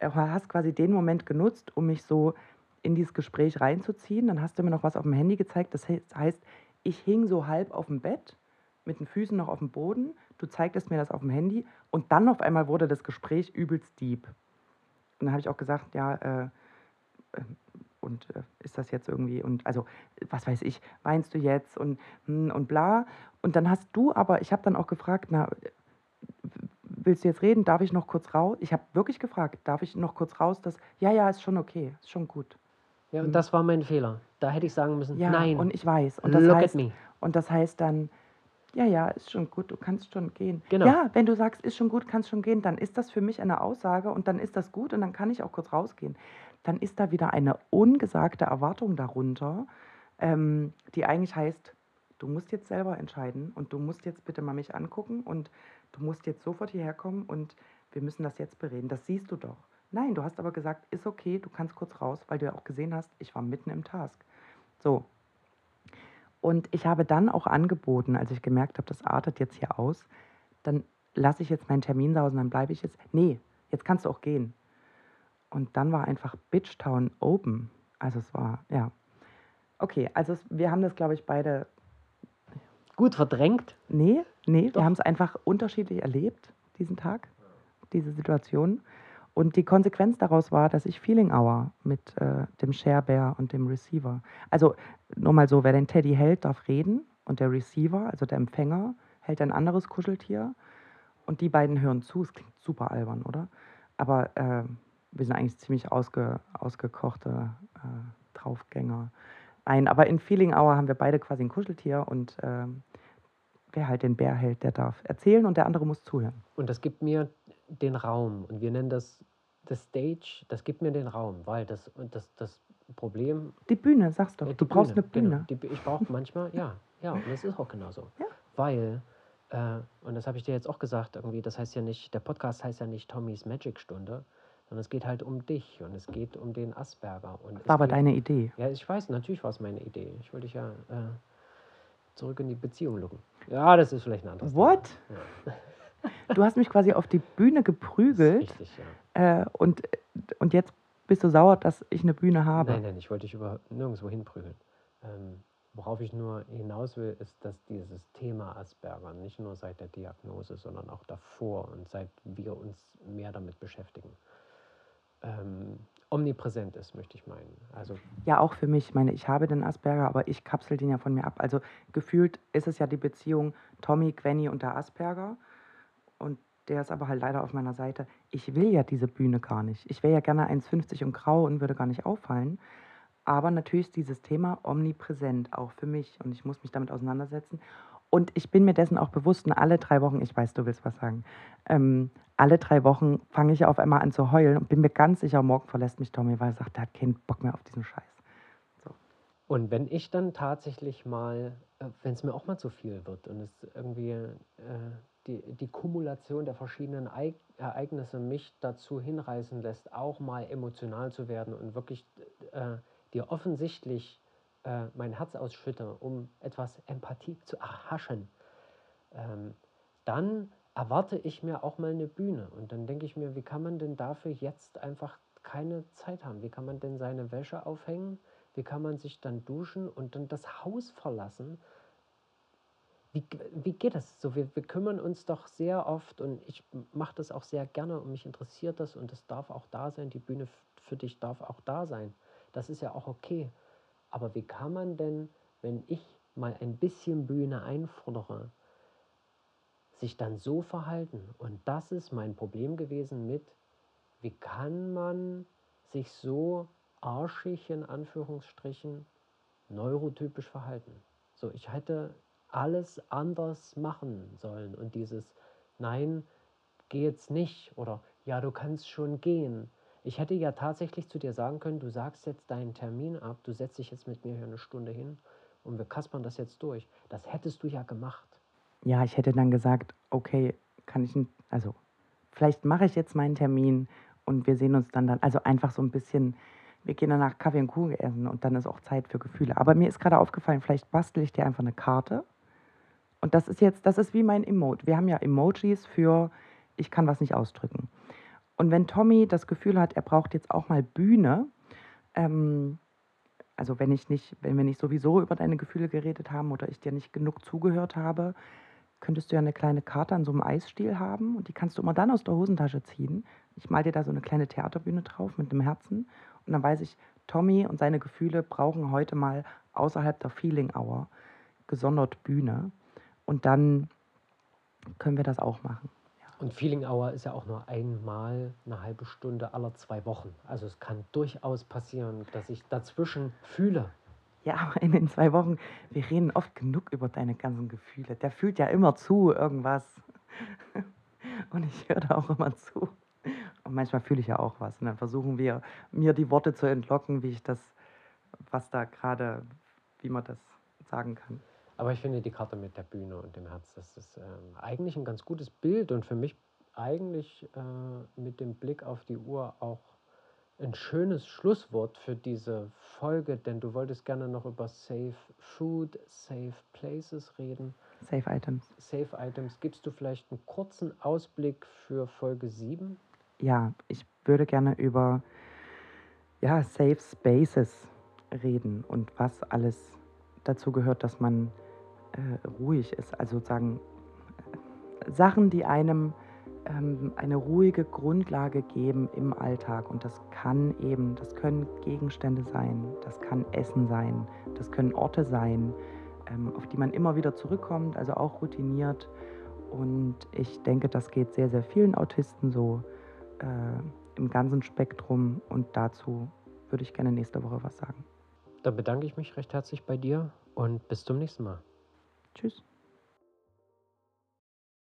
B: Du hast quasi den Moment genutzt, um mich so in dieses Gespräch reinzuziehen. Dann hast du mir noch was auf dem Handy gezeigt. Das heißt, ich hing so halb auf dem Bett, mit den Füßen noch auf dem Boden. Du zeigtest mir das auf dem Handy und dann auf einmal wurde das Gespräch übelst deep. Und dann habe ich auch gesagt, ja, äh, äh, und äh, ist das jetzt irgendwie, und also, was weiß ich, weinst du jetzt und, hm, und bla. Und dann hast du aber, ich habe dann auch gefragt, na, willst du jetzt reden? Darf ich noch kurz raus? Ich habe wirklich gefragt, darf ich noch kurz raus? Das, ja, ja, ist schon okay, ist schon gut.
A: Ja, und das war mein Fehler. Da hätte ich sagen müssen,
B: Ja,
A: nein,
B: und ich weiß. Und das
A: look
B: heißt. Und das heißt dann, Ja, ja, ist schon gut, du kannst schon gehen.
A: Genau.
B: Ja, wenn du sagst, ist schon gut, kannst schon gehen, dann ist das für mich eine Aussage und dann ist das gut und dann kann ich auch kurz rausgehen. Dann ist da wieder eine ungesagte Erwartung darunter, ähm, die eigentlich heißt, du musst jetzt selber entscheiden und du musst jetzt bitte mal mich angucken und du musst jetzt sofort hierher kommen und wir müssen das jetzt bereden. Das siehst du doch. Nein, du hast aber gesagt, ist okay, du kannst kurz raus, weil du ja auch gesehen hast, ich war mitten im Task. So, und ich habe dann auch angeboten, als ich gemerkt habe, das artet jetzt hier aus, dann lasse ich jetzt meinen Termin sausen, dann bleibe ich jetzt. Nee, jetzt kannst du auch gehen. Und dann war einfach Bitchtown open. Also es war, ja. Okay, also es, wir haben das, glaube ich, beide.
A: Gut verdrängt?
B: Nee, nee,
A: Doch.
B: wir haben es einfach unterschiedlich erlebt, diesen Tag, diese Situation. Und die Konsequenz daraus war, dass ich Feeling Hour mit äh, dem Sharebear und dem Receiver. Also nur mal so, wer den Teddy hält, darf reden und der Receiver, also der Empfänger, hält ein anderes Kuscheltier und die beiden hören zu. Es klingt super albern, oder? Aber äh, wir sind eigentlich ziemlich ausge, ausgekochte äh, Draufgänger. Ein, aber in Feeling Hour haben wir beide quasi ein Kuscheltier und äh, wer halt den Bär hält, der darf erzählen und der andere muss zuhören.
A: Und das gibt mir den Raum. Und wir nennen das das Stage, das gibt mir den Raum, weil das, das, das Problem.
B: Die Bühne, sagst du.
A: äh, die
B: du brauchst eine
A: genau.
B: Bühne.
A: Die, Bü- ich brauche manchmal, ja, ja, und das ist auch genauso.
B: Ja.
A: Weil, äh, und das habe ich dir jetzt auch gesagt, irgendwie, das heißt ja nicht, der Podcast heißt ja nicht Tommys Magic Stunde, sondern es geht halt um dich und es geht um den Asperger. Und
B: War aber
A: geht,
B: deine Idee.
A: Ja, ich weiß, natürlich war es meine Idee. Ich wollte dich ja äh, zurück in die Beziehung locken. Ja, das ist vielleicht ein anderes
B: What?
A: Ja,
B: Du hast mich quasi auf die Bühne geprügelt
A: richtig, ja.
B: äh, und, und jetzt bist du sauer, dass ich eine Bühne habe.
A: Nein, nein, ich wollte dich über nirgendwo hinprügeln. Ähm, worauf ich nur hinaus will, ist, dass dieses Thema Asperger nicht nur seit der Diagnose, sondern auch davor und seit wir uns mehr damit beschäftigen, ähm, omnipräsent ist, möchte ich meinen. Also
B: Ja, auch für mich. Ich meine, ich habe den Asperger, aber ich kapsel den ja von mir ab. Also gefühlt ist es ja die Beziehung Tommy, Gwenny und der Asperger. Und der ist aber halt leider auf meiner Seite. Ich will ja diese Bühne gar nicht. Ich wäre ja gerne 1,50 und grau und würde gar nicht auffallen. Aber natürlich ist dieses Thema omnipräsent, auch für mich. Und ich muss mich damit auseinandersetzen. Und ich bin mir dessen auch bewusst, und alle drei Wochen, ich weiß, du willst was sagen, ähm, alle drei Wochen fange ich auf einmal an zu heulen und bin mir ganz sicher, morgen verlässt mich Tommy, weil er sagt, er hat keinen Bock mehr auf diesen Scheiß.
A: Und wenn ich dann tatsächlich mal, äh, wenn es mir auch mal zu viel wird und es irgendwie äh, die, die Kumulation der verschiedenen Eig Ereignisse mich dazu hinreißen lässt, auch mal emotional zu werden und wirklich äh, dir offensichtlich äh, mein Herz ausschütte, um etwas Empathie zu erhaschen, ähm, dann erwarte ich mir auch mal eine Bühne. Und dann denke ich mir, wie kann man denn dafür jetzt einfach keine Zeit haben? Wie kann man denn seine Wäsche aufhängen? Wie kann man sich dann duschen und dann das Haus verlassen? Wie, wie geht das? So, wir, wir kümmern uns doch sehr oft und ich mache das auch sehr gerne und mich interessiert das und das darf auch da sein. Die Bühne für dich darf auch da sein. Das ist ja auch okay. Aber wie kann man denn, wenn ich mal ein bisschen Bühne einfordere, sich dann so verhalten? Und das ist mein Problem gewesen mit, wie kann man sich so arschig in Anführungsstrichen neurotypisch verhalten? So, ich hätte alles anders machen sollen und dieses Nein, geh jetzt nicht oder ja, du kannst schon gehen. Ich hätte ja tatsächlich zu dir sagen können, du sagst jetzt deinen Termin ab, du setzt dich jetzt mit mir hier eine Stunde hin und wir kaspern das jetzt durch. Das hättest du ja gemacht.
B: Ja, ich hätte dann gesagt, okay, kann ich, also vielleicht mache ich jetzt meinen Termin und wir sehen uns dann dann, also einfach so ein bisschen, wir gehen danach Kaffee und Kuchen essen und dann ist auch Zeit für Gefühle. Aber mir ist gerade aufgefallen, vielleicht bastel ich dir einfach eine Karte und das ist jetzt, das ist wie mein Emote. Wir haben ja Emojis für, ich kann was nicht ausdrücken. Und wenn Tommy das Gefühl hat, er braucht jetzt auch mal Bühne, ähm, also wenn ich nicht, wenn wir nicht sowieso über deine Gefühle geredet haben oder ich dir nicht genug zugehört habe, könntest du ja eine kleine Karte an so einem Eisstiel haben und die kannst du immer dann aus der Hosentasche ziehen. Ich mal dir da so eine kleine Theaterbühne drauf mit einem Herzen und dann weiß ich, Tommy und seine Gefühle brauchen heute mal außerhalb der Feeling Hour gesondert Bühne und dann können wir das auch machen.
A: Und Feeling Hour ist ja auch nur einmal eine halbe Stunde aller zwei Wochen. Also es kann durchaus passieren, dass ich dazwischen fühle.
B: Ja, aber in den zwei Wochen, wir reden oft genug über deine ganzen Gefühle. Der fühlt ja immer zu, irgendwas. (laughs) Und ich höre da auch immer zu. Und manchmal fühle ich ja auch was. Und dann versuchen wir, mir die Worte zu entlocken, wie ich das, was da gerade, wie man das sagen kann.
A: Aber ich finde die Karte mit der Bühne und dem Herz, das ist ähm, eigentlich ein ganz gutes Bild und für mich eigentlich äh, mit dem Blick auf die Uhr auch ein schönes Schlusswort für diese Folge, denn du wolltest gerne noch über Safe Food, Safe Places reden.
B: Safe Items.
A: Safe Items. Gibst du vielleicht einen kurzen Ausblick für Folge 7?
B: Ja, ich würde gerne über ja, Safe Spaces reden und was alles dazu gehört, dass man äh, ruhig ist. Also sozusagen äh, Sachen, die einem ähm, eine ruhige Grundlage geben im Alltag. Und das kann eben, das können Gegenstände sein, das kann Essen sein, das können Orte sein, ähm, auf die man immer wieder zurückkommt, also auch routiniert. Und ich denke, das geht sehr, sehr vielen Autisten so äh, im ganzen Spektrum. Und dazu würde ich gerne nächste Woche was sagen.
A: Dann bedanke ich mich recht herzlich bei dir und bis zum nächsten Mal.
B: Tschüss.